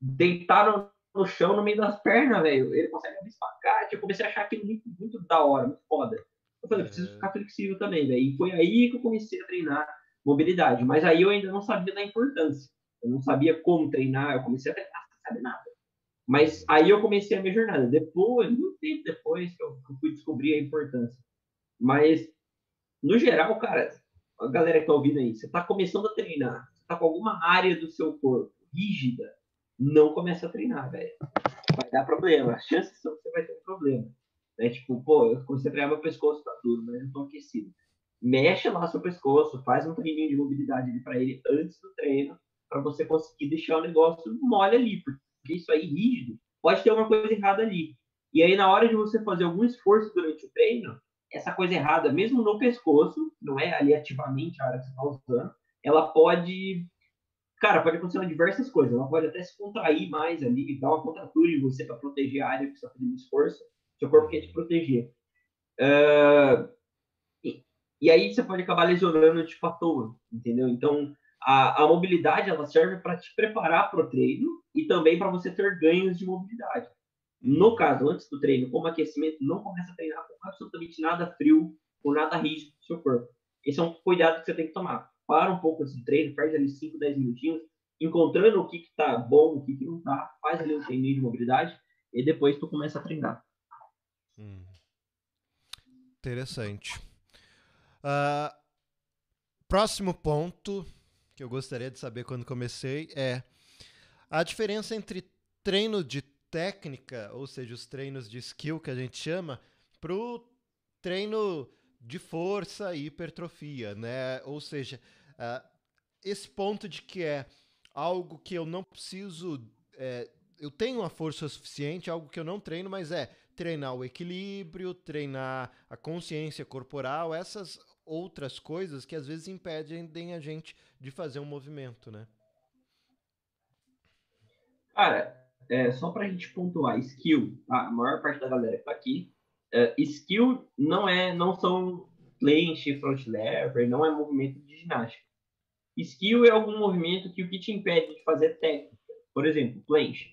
deitar no, no chão no meio das pernas, velho. Ele consegue abrir espacate. Eu comecei a achar aquilo muito, muito da hora, muito foda. Eu falei, preciso é. ficar flexível também, velho. E foi aí que eu comecei a treinar mobilidade. Mas aí eu ainda não sabia da importância. Eu não sabia como treinar. Eu comecei a treinar sem saber nada. Mas aí eu comecei a minha jornada. Depois, muito tempo depois que eu, fui descobrir a importância. Mas, no geral, cara, a galera que tá ouvindo aí, você tá começando a treinar, você tá com alguma área do seu corpo rígida, não começa a treinar, velho. Vai dar problema. As chances são que você vai ter um problema. Né? Tipo, pô, eu comecei a treinar meu pescoço, tá duro, mas não tô aquecido. Mexe lá seu pescoço, faz um treininho de mobilidade ali para ele antes do treino, para você conseguir deixar o negócio mole ali, porque isso aí rígido, pode ter uma coisa errada ali. E aí, na hora de você fazer algum esforço durante o treino, essa coisa errada, mesmo no pescoço, não é ali ativamente a área que você está usando, ela pode. Cara, pode acontecer diversas coisas. Ela pode até se contrair mais ali, dar uma contratura em você para proteger a área que você está fazendo esforço. Seu corpo quer te proteger. Uh, e, e, aí você pode acabar lesionando tipo à toa, entendeu? Então, a, a mobilidade ela serve para te preparar para o treino e também para você ter ganhos de mobilidade. No caso, antes do treino, como aquecimento, não começa a treinar com absolutamente nada frio ou nada rígido do seu corpo. Esse é um cuidado que você tem que tomar. Para um pouco do treino, perde ali 5, 10 minutinhos, encontrando o que está bom, o que, que não está, faz ali um treininho de mobilidade e depois tu começa a treinar. Hum. Interessante. Uh, próximo ponto que eu gostaria de saber quando comecei é a diferença entre treino de técnica, ou seja, os treinos de skill que a gente chama, para o treino de força e hipertrofia, né? Ou seja, uh, esse ponto de que é algo que eu não preciso, é, eu tenho uma força suficiente, algo que eu não treino, mas é treinar o equilíbrio, treinar a consciência corporal, essas outras coisas que às vezes impedem a gente de fazer um movimento, né? Cara, é, só para a gente pontuar, skill, tá? a maior parte da galera que tá aqui, é, skill não é, não são planche, front lever, não é movimento de ginástica. Skill é algum movimento que o que te impede de fazer técnica. Por exemplo, planche.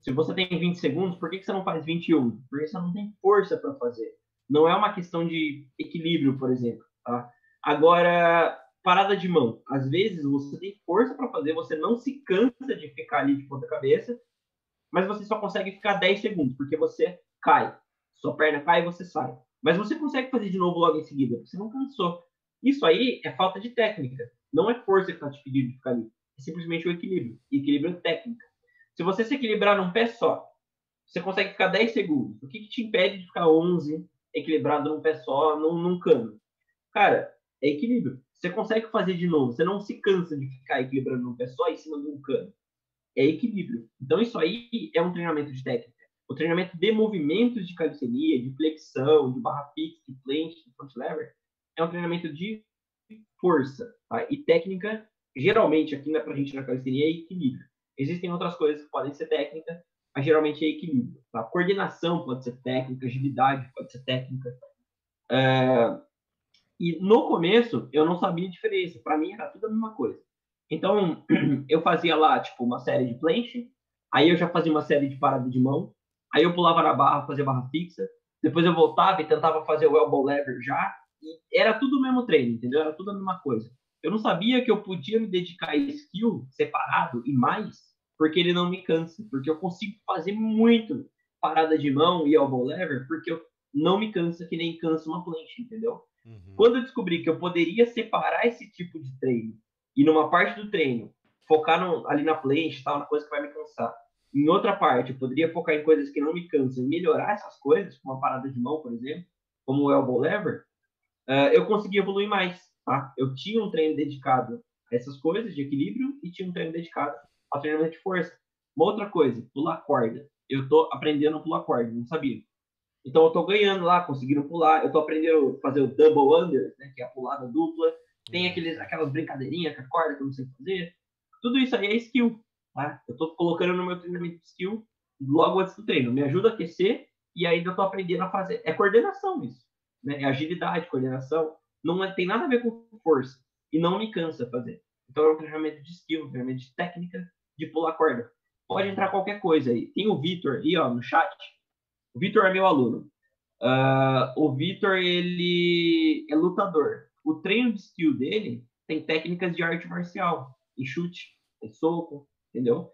Se você tem 20 segundos, por que, que você não faz 21? Porque você não tem força para fazer. Não é uma questão de equilíbrio, por exemplo. Tá? Agora, parada de mão. Às vezes você tem força para fazer, você não se cansa de ficar ali de ponta cabeça, mas você só consegue ficar 10 segundos, porque você cai. Sua perna cai e você sai. Mas você consegue fazer de novo logo em seguida, porque você não cansou. Isso aí é falta de técnica. Não é força que está te pedindo de ficar ali. É simplesmente o equilíbrio. Equilíbrio técnico. Se você se equilibrar num pé só, você consegue ficar 10 segundos. O que, que te impede de ficar 11 equilibrado num pé só, num, num cano? Cara, é equilíbrio. Você consegue fazer de novo. Você não se cansa de ficar equilibrando num pé só em cima de um cano. É equilíbrio. Então, isso aí é um treinamento de técnica. O treinamento de movimentos de calistenia, de flexão, de barra fixa, de planche, de front lever, é um treinamento de força. Tá? E técnica, geralmente, aqui na, pra gente na calistenia, é equilíbrio. Existem outras coisas que podem ser técnica, mas geralmente é equilíbrio. Tá? Coordenação pode ser técnica, agilidade pode ser técnica. É... E no começo, eu não sabia a diferença. Para mim, era tudo a mesma coisa. Então, (clears throat) eu fazia lá, tipo, uma série de planche, aí eu já fazia uma série de parada de mão, aí eu pulava na barra, fazia barra fixa, depois eu voltava e tentava fazer o elbow lever já, e era tudo o mesmo treino, entendeu? Era tudo a mesma coisa. Eu não sabia que eu podia me dedicar a skill separado e mais, porque ele não me cansa, porque eu consigo fazer muito parada de mão e elbow lever, porque eu não me cansa que nem cansa uma planche, entendeu? Uhum. Quando eu descobri que eu poderia separar esse tipo de treino e numa parte do treino focar no, ali na planche, tal, na coisa que vai me cansar. Em outra parte, eu poderia focar em coisas que não me cansam melhorar essas coisas, como uma parada de mão, por exemplo, como o elbow lever, uh, eu consegui evoluir mais. Tá? Eu tinha um treino dedicado a essas coisas de equilíbrio e tinha um treino dedicado ao treinamento de força. Uma outra coisa, pular corda. Eu tô aprendendo a pular corda, não sabia. Então eu tô ganhando lá, conseguindo pular. Eu tô aprendendo a fazer o double under, né, que é a pulada dupla. Tem uhum. aqueles, aquelas brincadeirinhas com a corda que eu não sei fazer. Tudo isso aí é skill. Tá? Eu tô colocando no meu treinamento de skill logo antes do treino. Me ajuda a aquecer e ainda eu tô aprendendo a fazer. É coordenação isso. Né? É agilidade, coordenação. Não é, tem nada a ver com força. E não me cansa fazer. Então é um treinamento de skill, um treinamento de técnica de pular corda. Pode entrar qualquer coisa aí. Tem o Vitor aí, ó, no chat. O Vitor é meu aluno. Uh, o Vitor, ele é lutador. O treino de skill dele tem técnicas de arte marcial. Tem chute, tem soco, entendeu?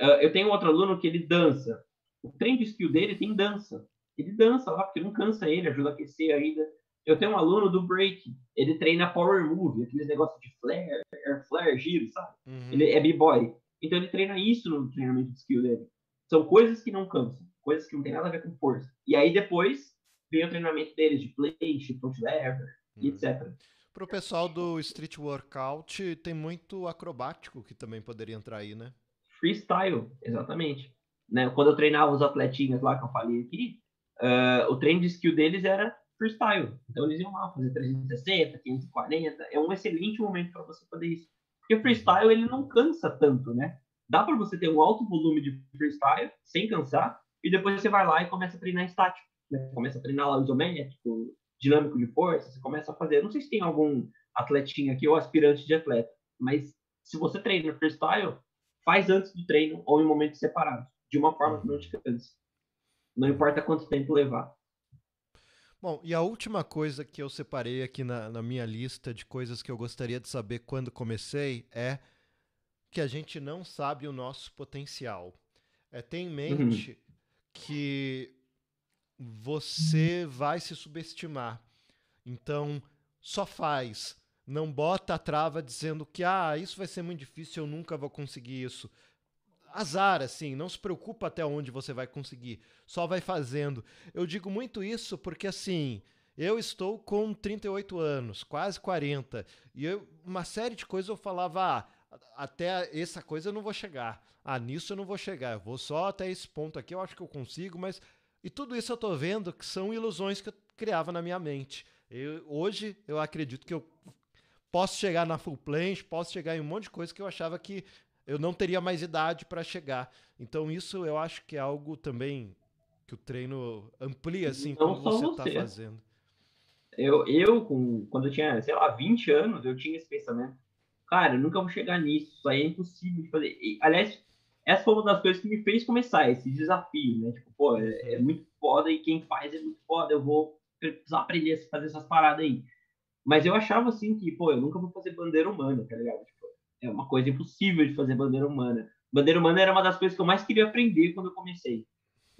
Uh, eu tenho outro aluno que ele dança. O treino de skill dele tem dança. Ele dança lá, porque não cansa ele, ajuda a aquecer ainda. Eu tenho um aluno do break, ele treina power move, aqueles negócios de flare, air flare, giro, sabe? Uhum. Ele é b-boy. Então ele treina isso no treinamento de skill dele. São coisas que não cansam, coisas que não tem nada a ver com força. E aí depois vem o treinamento deles de planche, front lever, uhum. etc. Para o pessoal do street workout, tem muito acrobático que também poderia entrar aí, né? Freestyle, exatamente. Né? Quando eu treinava os atletinhas lá que eu falei aqui, uh, o treino de skill deles era freestyle. Então eles iam lá fazer 360, 540. É um excelente momento para você fazer isso. Porque freestyle ele não cansa tanto, né? Dá para você ter um alto volume de freestyle sem cansar e depois você vai lá e começa a treinar estático. Né? Começa a treinar lá isométrico, dinâmico de força, você começa a fazer. Não sei se tem algum atletinho aqui ou aspirante de atleta, mas se você treina freestyle, faz antes do treino ou em momentos separados, de uma forma que não te canse. Não importa quanto tempo levar. Bom, e a última coisa que eu separei aqui na, na, minha lista de coisas que eu gostaria de saber quando comecei é que a gente não sabe o nosso potencial. É ter em mente uhum. Que você vai se subestimar. Então, só faz. Não bota a trava dizendo que ah, isso vai ser muito difícil, eu nunca vou conseguir isso azar, assim, não se preocupa até onde você vai conseguir, só vai fazendo. Eu digo muito isso porque, assim, eu estou com 38 anos, quase 40, e eu, uma série de coisas eu falava, ah, até essa coisa eu não vou chegar, ah, nisso eu não vou chegar, eu vou só até esse ponto aqui, eu acho que eu consigo, mas. E tudo isso eu tô vendo que são ilusões que eu criava na minha mente. Eu, hoje eu acredito que eu posso chegar na full planche, posso chegar em um monte de coisa que eu achava que eu não teria mais idade para chegar. Então isso eu acho que é algo também que o treino amplia assim como você está fazendo. Eu, eu com, quando eu tinha, sei lá, 20 anos, eu tinha esse pensamento. Cara, eu nunca vou chegar nisso, isso aí é impossível de fazer. E, aliás, essa foi uma das coisas que me fez começar esse desafio, né? Tipo, pô, é, é muito foda e quem faz é muito foda, eu vou precisar aprender a fazer essas paradas aí. Mas eu achava assim que, pô, eu nunca vou fazer bandeira humana, tá ligado? Tipo, é uma coisa impossível de fazer bandeira humana. Bandeira humana era uma das coisas que eu mais queria aprender quando eu comecei.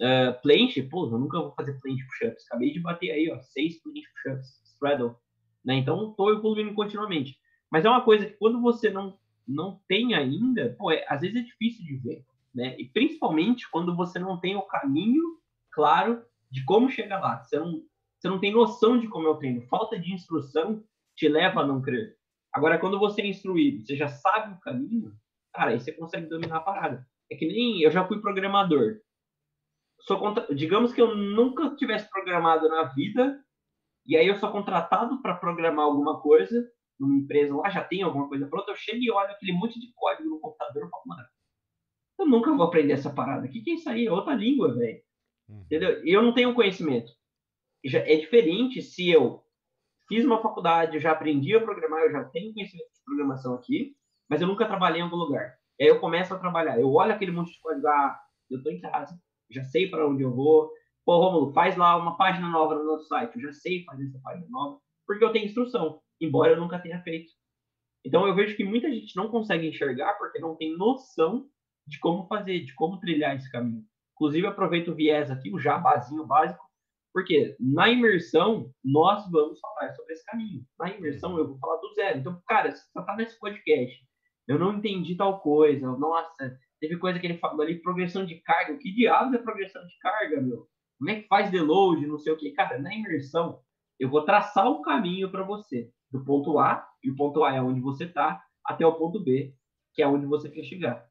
Uh, planche, pô, eu nunca vou fazer planche push-ups. Acabei de bater aí, ó, seis planche push-ups, straddle. Né? Então, estou evoluindo continuamente. Mas é uma coisa que quando você não, não tem ainda, pô, é, às vezes é difícil de ver. Né? E principalmente quando você não tem o caminho claro de como chegar lá. Você não, você não tem noção de como eu treino. Falta de instrução te leva a não crer. Agora, quando você é instruído, você já sabe o caminho, cara, aí você consegue dominar a parada. É que nem eu já fui programador. Sou contra... Digamos que eu nunca tivesse programado na vida, e aí eu sou contratado para programar alguma coisa numa empresa lá, já tem alguma coisa pronta, eu chego e olho aquele monte de código no computador e falo, mano, eu nunca vou aprender essa parada. O que, que é isso aí? É outra língua, velho. Uhum. Entendeu? Eu não tenho conhecimento. Já é diferente se eu fiz uma faculdade, eu já aprendi a programar, eu já tenho conhecimento de programação aqui, mas eu nunca trabalhei em algum lugar. E aí eu começo a trabalhar, eu olho aquele monte de código, ah, eu estou em casa, já sei para onde eu vou. Pô, Romulo, faz lá uma página nova no nosso site, eu já sei fazer essa página nova, porque eu tenho instrução, embora eu nunca tenha feito. Então eu vejo que muita gente não consegue enxergar porque não tem noção de como fazer, de como trilhar esse caminho. Inclusive, aproveito o viés aqui, o jabazinho básico, porque na imersão, nós vamos falar sobre esse caminho. Na imersão, eu vou falar do zero. Então, cara, se você tá nesse podcast, eu não entendi tal coisa, nossa, teve coisa que ele falou ali, progressão de carga. O que diabos é progressão de carga, meu? Como é que faz deload, não sei o que? Cara, na imersão, eu vou traçar o caminho para você, do ponto A, e o ponto A é onde você tá, até o ponto B, que é onde você quer chegar.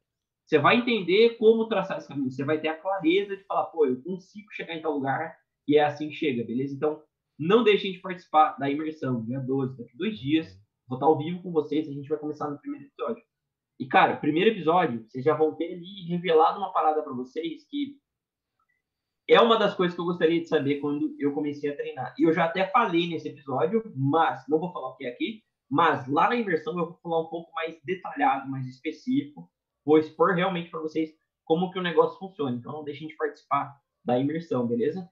Você vai entender como traçar esse caminho, você vai ter a clareza de falar, pô, eu consigo chegar em tal lugar, e é assim que chega, beleza? Então, não deixem de participar da imersão, dia 12, daqui dois dias. Vou estar ao vivo com vocês, a gente vai começar no primeiro episódio. E, cara, primeiro episódio, vocês já vão ter ali revelado uma parada para vocês que é uma das coisas que eu gostaria de saber quando eu comecei a treinar. E eu já até falei nesse episódio, mas não vou falar o que é aqui, mas lá na imersão eu vou falar um pouco mais detalhado, mais específico. Vou expor realmente para vocês como que o negócio funciona. Então não deixem de participar da imersão, beleza?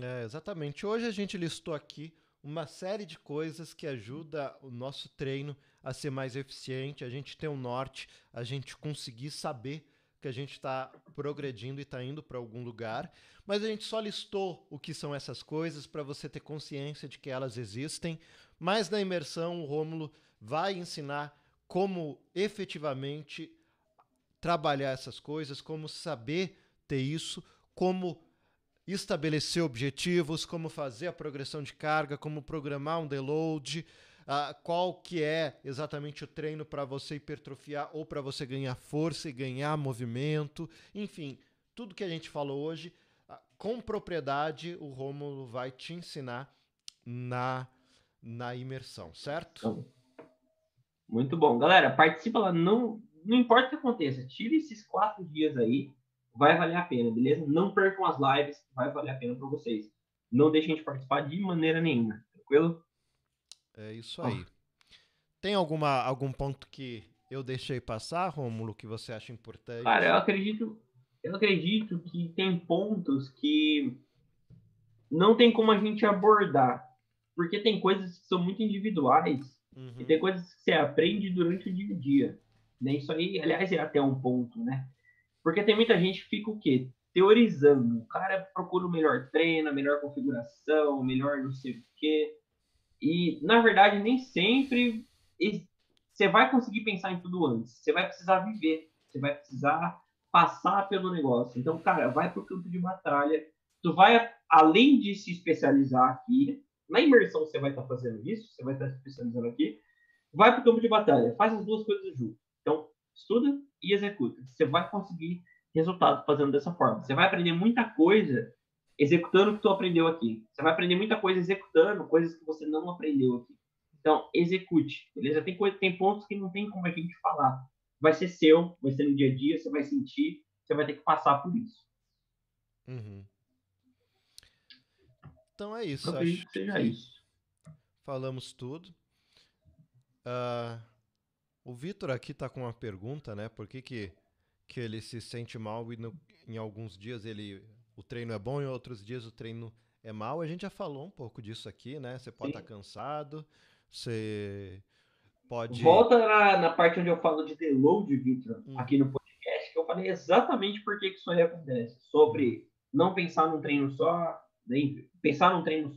É, exatamente. Hoje a gente listou aqui uma série de coisas que ajuda o nosso treino a ser mais eficiente, a gente ter um norte, a gente conseguir saber que a gente está progredindo e está indo para algum lugar. Mas a gente só listou o que são essas coisas para você ter consciência de que elas existem. Mas na imersão, o Rômulo vai ensinar como efetivamente trabalhar essas coisas, como saber ter isso, como estabelecer objetivos, como fazer a progressão de carga, como programar um deload, uh, qual que é exatamente o treino para você hipertrofiar ou para você ganhar força e ganhar movimento, enfim, tudo que a gente falou hoje, uh, com propriedade, o Rômulo vai te ensinar na, na imersão, certo? Muito bom. Galera, participa lá, não, não importa o que aconteça, tire esses quatro dias aí, vai valer a pena, beleza? Não percam as lives, vai valer a pena para vocês. Não deixem de participar de maneira nenhuma, tranquilo? É isso aí. Tem alguma, algum ponto que eu deixei passar, Rômulo, que você acha importante? Cara, eu acredito, eu acredito que tem pontos que não tem como a gente abordar, porque tem coisas que são muito individuais uhum. e tem coisas que você aprende durante o dia a dia. Né? Isso aí, aliás, é até um ponto, né? Porque tem muita gente que fica o quê? Teorizando. O cara procura o melhor treino, a melhor configuração, o melhor não sei o quê. E, na verdade, nem sempre você vai conseguir pensar em tudo antes. Você vai precisar viver. Você vai precisar passar pelo negócio. Então, cara, vai para o campo de batalha. Tu vai, além de se especializar aqui, na imersão você vai estar tá fazendo isso, você vai estar tá se especializando aqui, vai para o campo de batalha. Faz as duas coisas junto. Então, estuda e executa. Você vai conseguir resultado fazendo dessa forma. Você vai aprender muita coisa executando o que tu aprendeu aqui. Você vai aprender muita coisa executando coisas que você não aprendeu aqui. Então, execute, beleza? Tem, coisa, tem pontos que não tem como a gente falar. Vai ser seu, vai ser no dia a dia, você vai sentir, você vai ter que passar por isso. Uhum. Então é isso. Eu acredito que seja isso. Falamos tudo. Uh, o Vitor aqui está com uma pergunta, né? Por que, que, que ele se sente mal e no, em alguns dias ele o treino é bom e outros dias o treino é mal? A gente já falou um pouco disso aqui, né? Você pode estar tá cansado, você pode. Volta na, na, parte onde eu falo de deload, Vitor, hum. aqui no podcast, que eu falei exatamente por que, que isso aí acontece. Sobre não pensar num treino só, né? pensar num treino.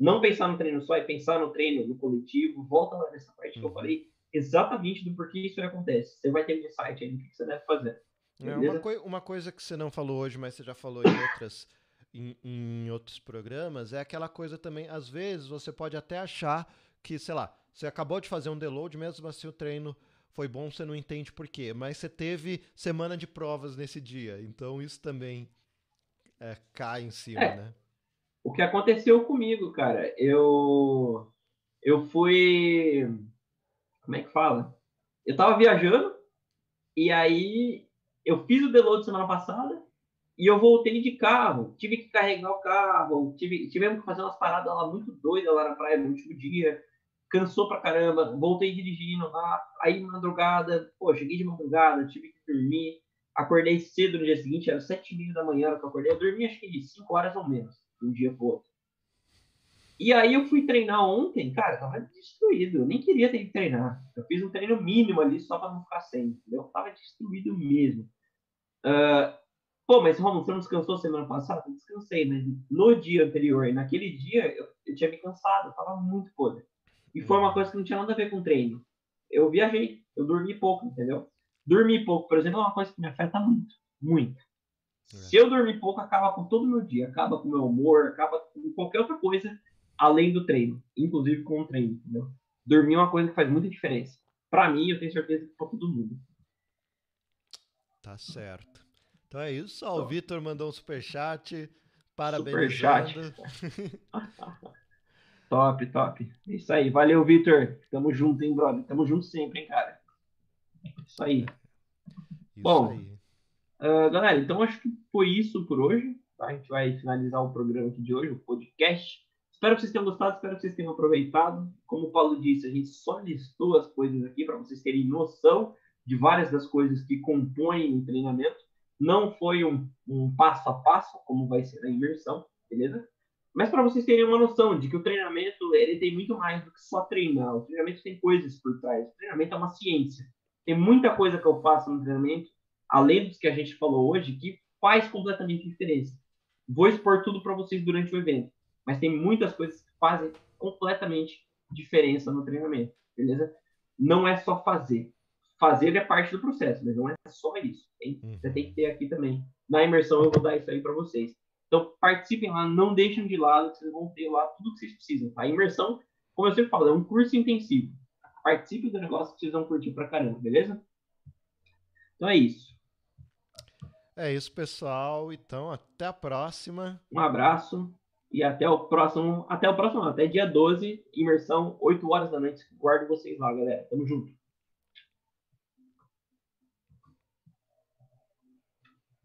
Não pensar no treino só e pensar no treino no coletivo. Volta lá nessa parte que eu uhum. falei exatamente do porquê isso acontece. Você vai ter um insight aí do que você deve fazer. É uma, coi uma, coisa que você não falou hoje, mas você já falou em outras em, em, outros programas, é aquela coisa também, às vezes você pode até achar que, sei lá, você acabou de fazer um deload, mesmo assim o treino foi bom, você não entende por quê, mas você teve semana de provas nesse dia, então isso também é, cai em cima, é, né? O que aconteceu comigo, cara, eu eu fui como é que fala? Eu tava viajando e aí eu fiz o deload semana passada e eu voltei de carro. Tive que carregar o carro, tive, tivemos que fazer umas paradas lá muito doidas lá na praia no último dia. Cansou pra caramba, voltei dirigindo lá, aí madrugada, pô, cheguei de madrugada, tive que dormir. Acordei cedo no dia seguinte, era sete e meia da manhã que eu acordei. Eu dormi acho que de cinco horas ou menos, de um dia pro outro. E aí eu fui treinar ontem, cara, tava destruído. Eu nem queria ter que treinar. Eu fiz um treino mínimo ali só para não ficar sem, entendeu? Eu tava destruído mesmo. Uh, pô, mas Romulo, você não descansou semana passada? Eu descansei, né? No dia anterior, naquele dia, eu, eu tinha me cansado, eu tava muito podre. E foi uma coisa que não tinha nada a ver com treino. Eu viajei, eu dormi pouco, entendeu? Dormir pouco, por exemplo, é uma coisa que me afeta muito, muito. É. Se eu dormir pouco, acaba com todo o meu dia, acaba com o meu humor, acaba com qualquer outra coisa além do treino, inclusive com o treino, entendeu? Dormir é uma coisa que faz muita diferença. Para mim, eu tenho certeza que para todo mundo. Tá certo. Então é isso. Ó, o Vitor mandou um superchat. Parabenizando. Superchat. (laughs) top, top. Isso aí. Valeu, Vitor. Tamo junto, hein, brother? Tamo junto sempre, hein, cara. Isso aí. Isso Bom, aí. Uh, galera, então acho que foi isso por hoje. Tá? A gente vai finalizar o programa aqui de hoje, o podcast. Espero que vocês tenham gostado, espero que vocês tenham aproveitado. Como o Paulo disse, a gente só listou as coisas aqui para vocês terem noção de várias das coisas que compõem o treinamento. Não foi um, um passo a passo, como vai ser a imersão, beleza? Mas para vocês terem uma noção de que o treinamento ele tem muito mais do que só treinar. O treinamento tem coisas por trás. O treinamento é uma ciência. Tem muita coisa que eu faço no treinamento, além dos que a gente falou hoje, que faz completamente diferença. Vou expor tudo para vocês durante o evento mas tem muitas coisas que fazem completamente diferença no treinamento, beleza? Não é só fazer. Fazer é parte do processo, mas não é só isso. Hein? Uhum. Você tem que ter aqui também. Na imersão eu vou dar isso aí para vocês. Então participem lá, não deixem de lado, vocês vão ter lá tudo que vocês precisam. A imersão, como eu sempre falo, é um curso intensivo. Participe do negócio que vocês vão curtir pra caramba, beleza? Então é isso. É isso, pessoal. Então, até a próxima. Um abraço. E até o próximo, até o próximo, até dia 12, imersão, 8 horas da noite. Guardo vocês lá, galera. Tamo junto.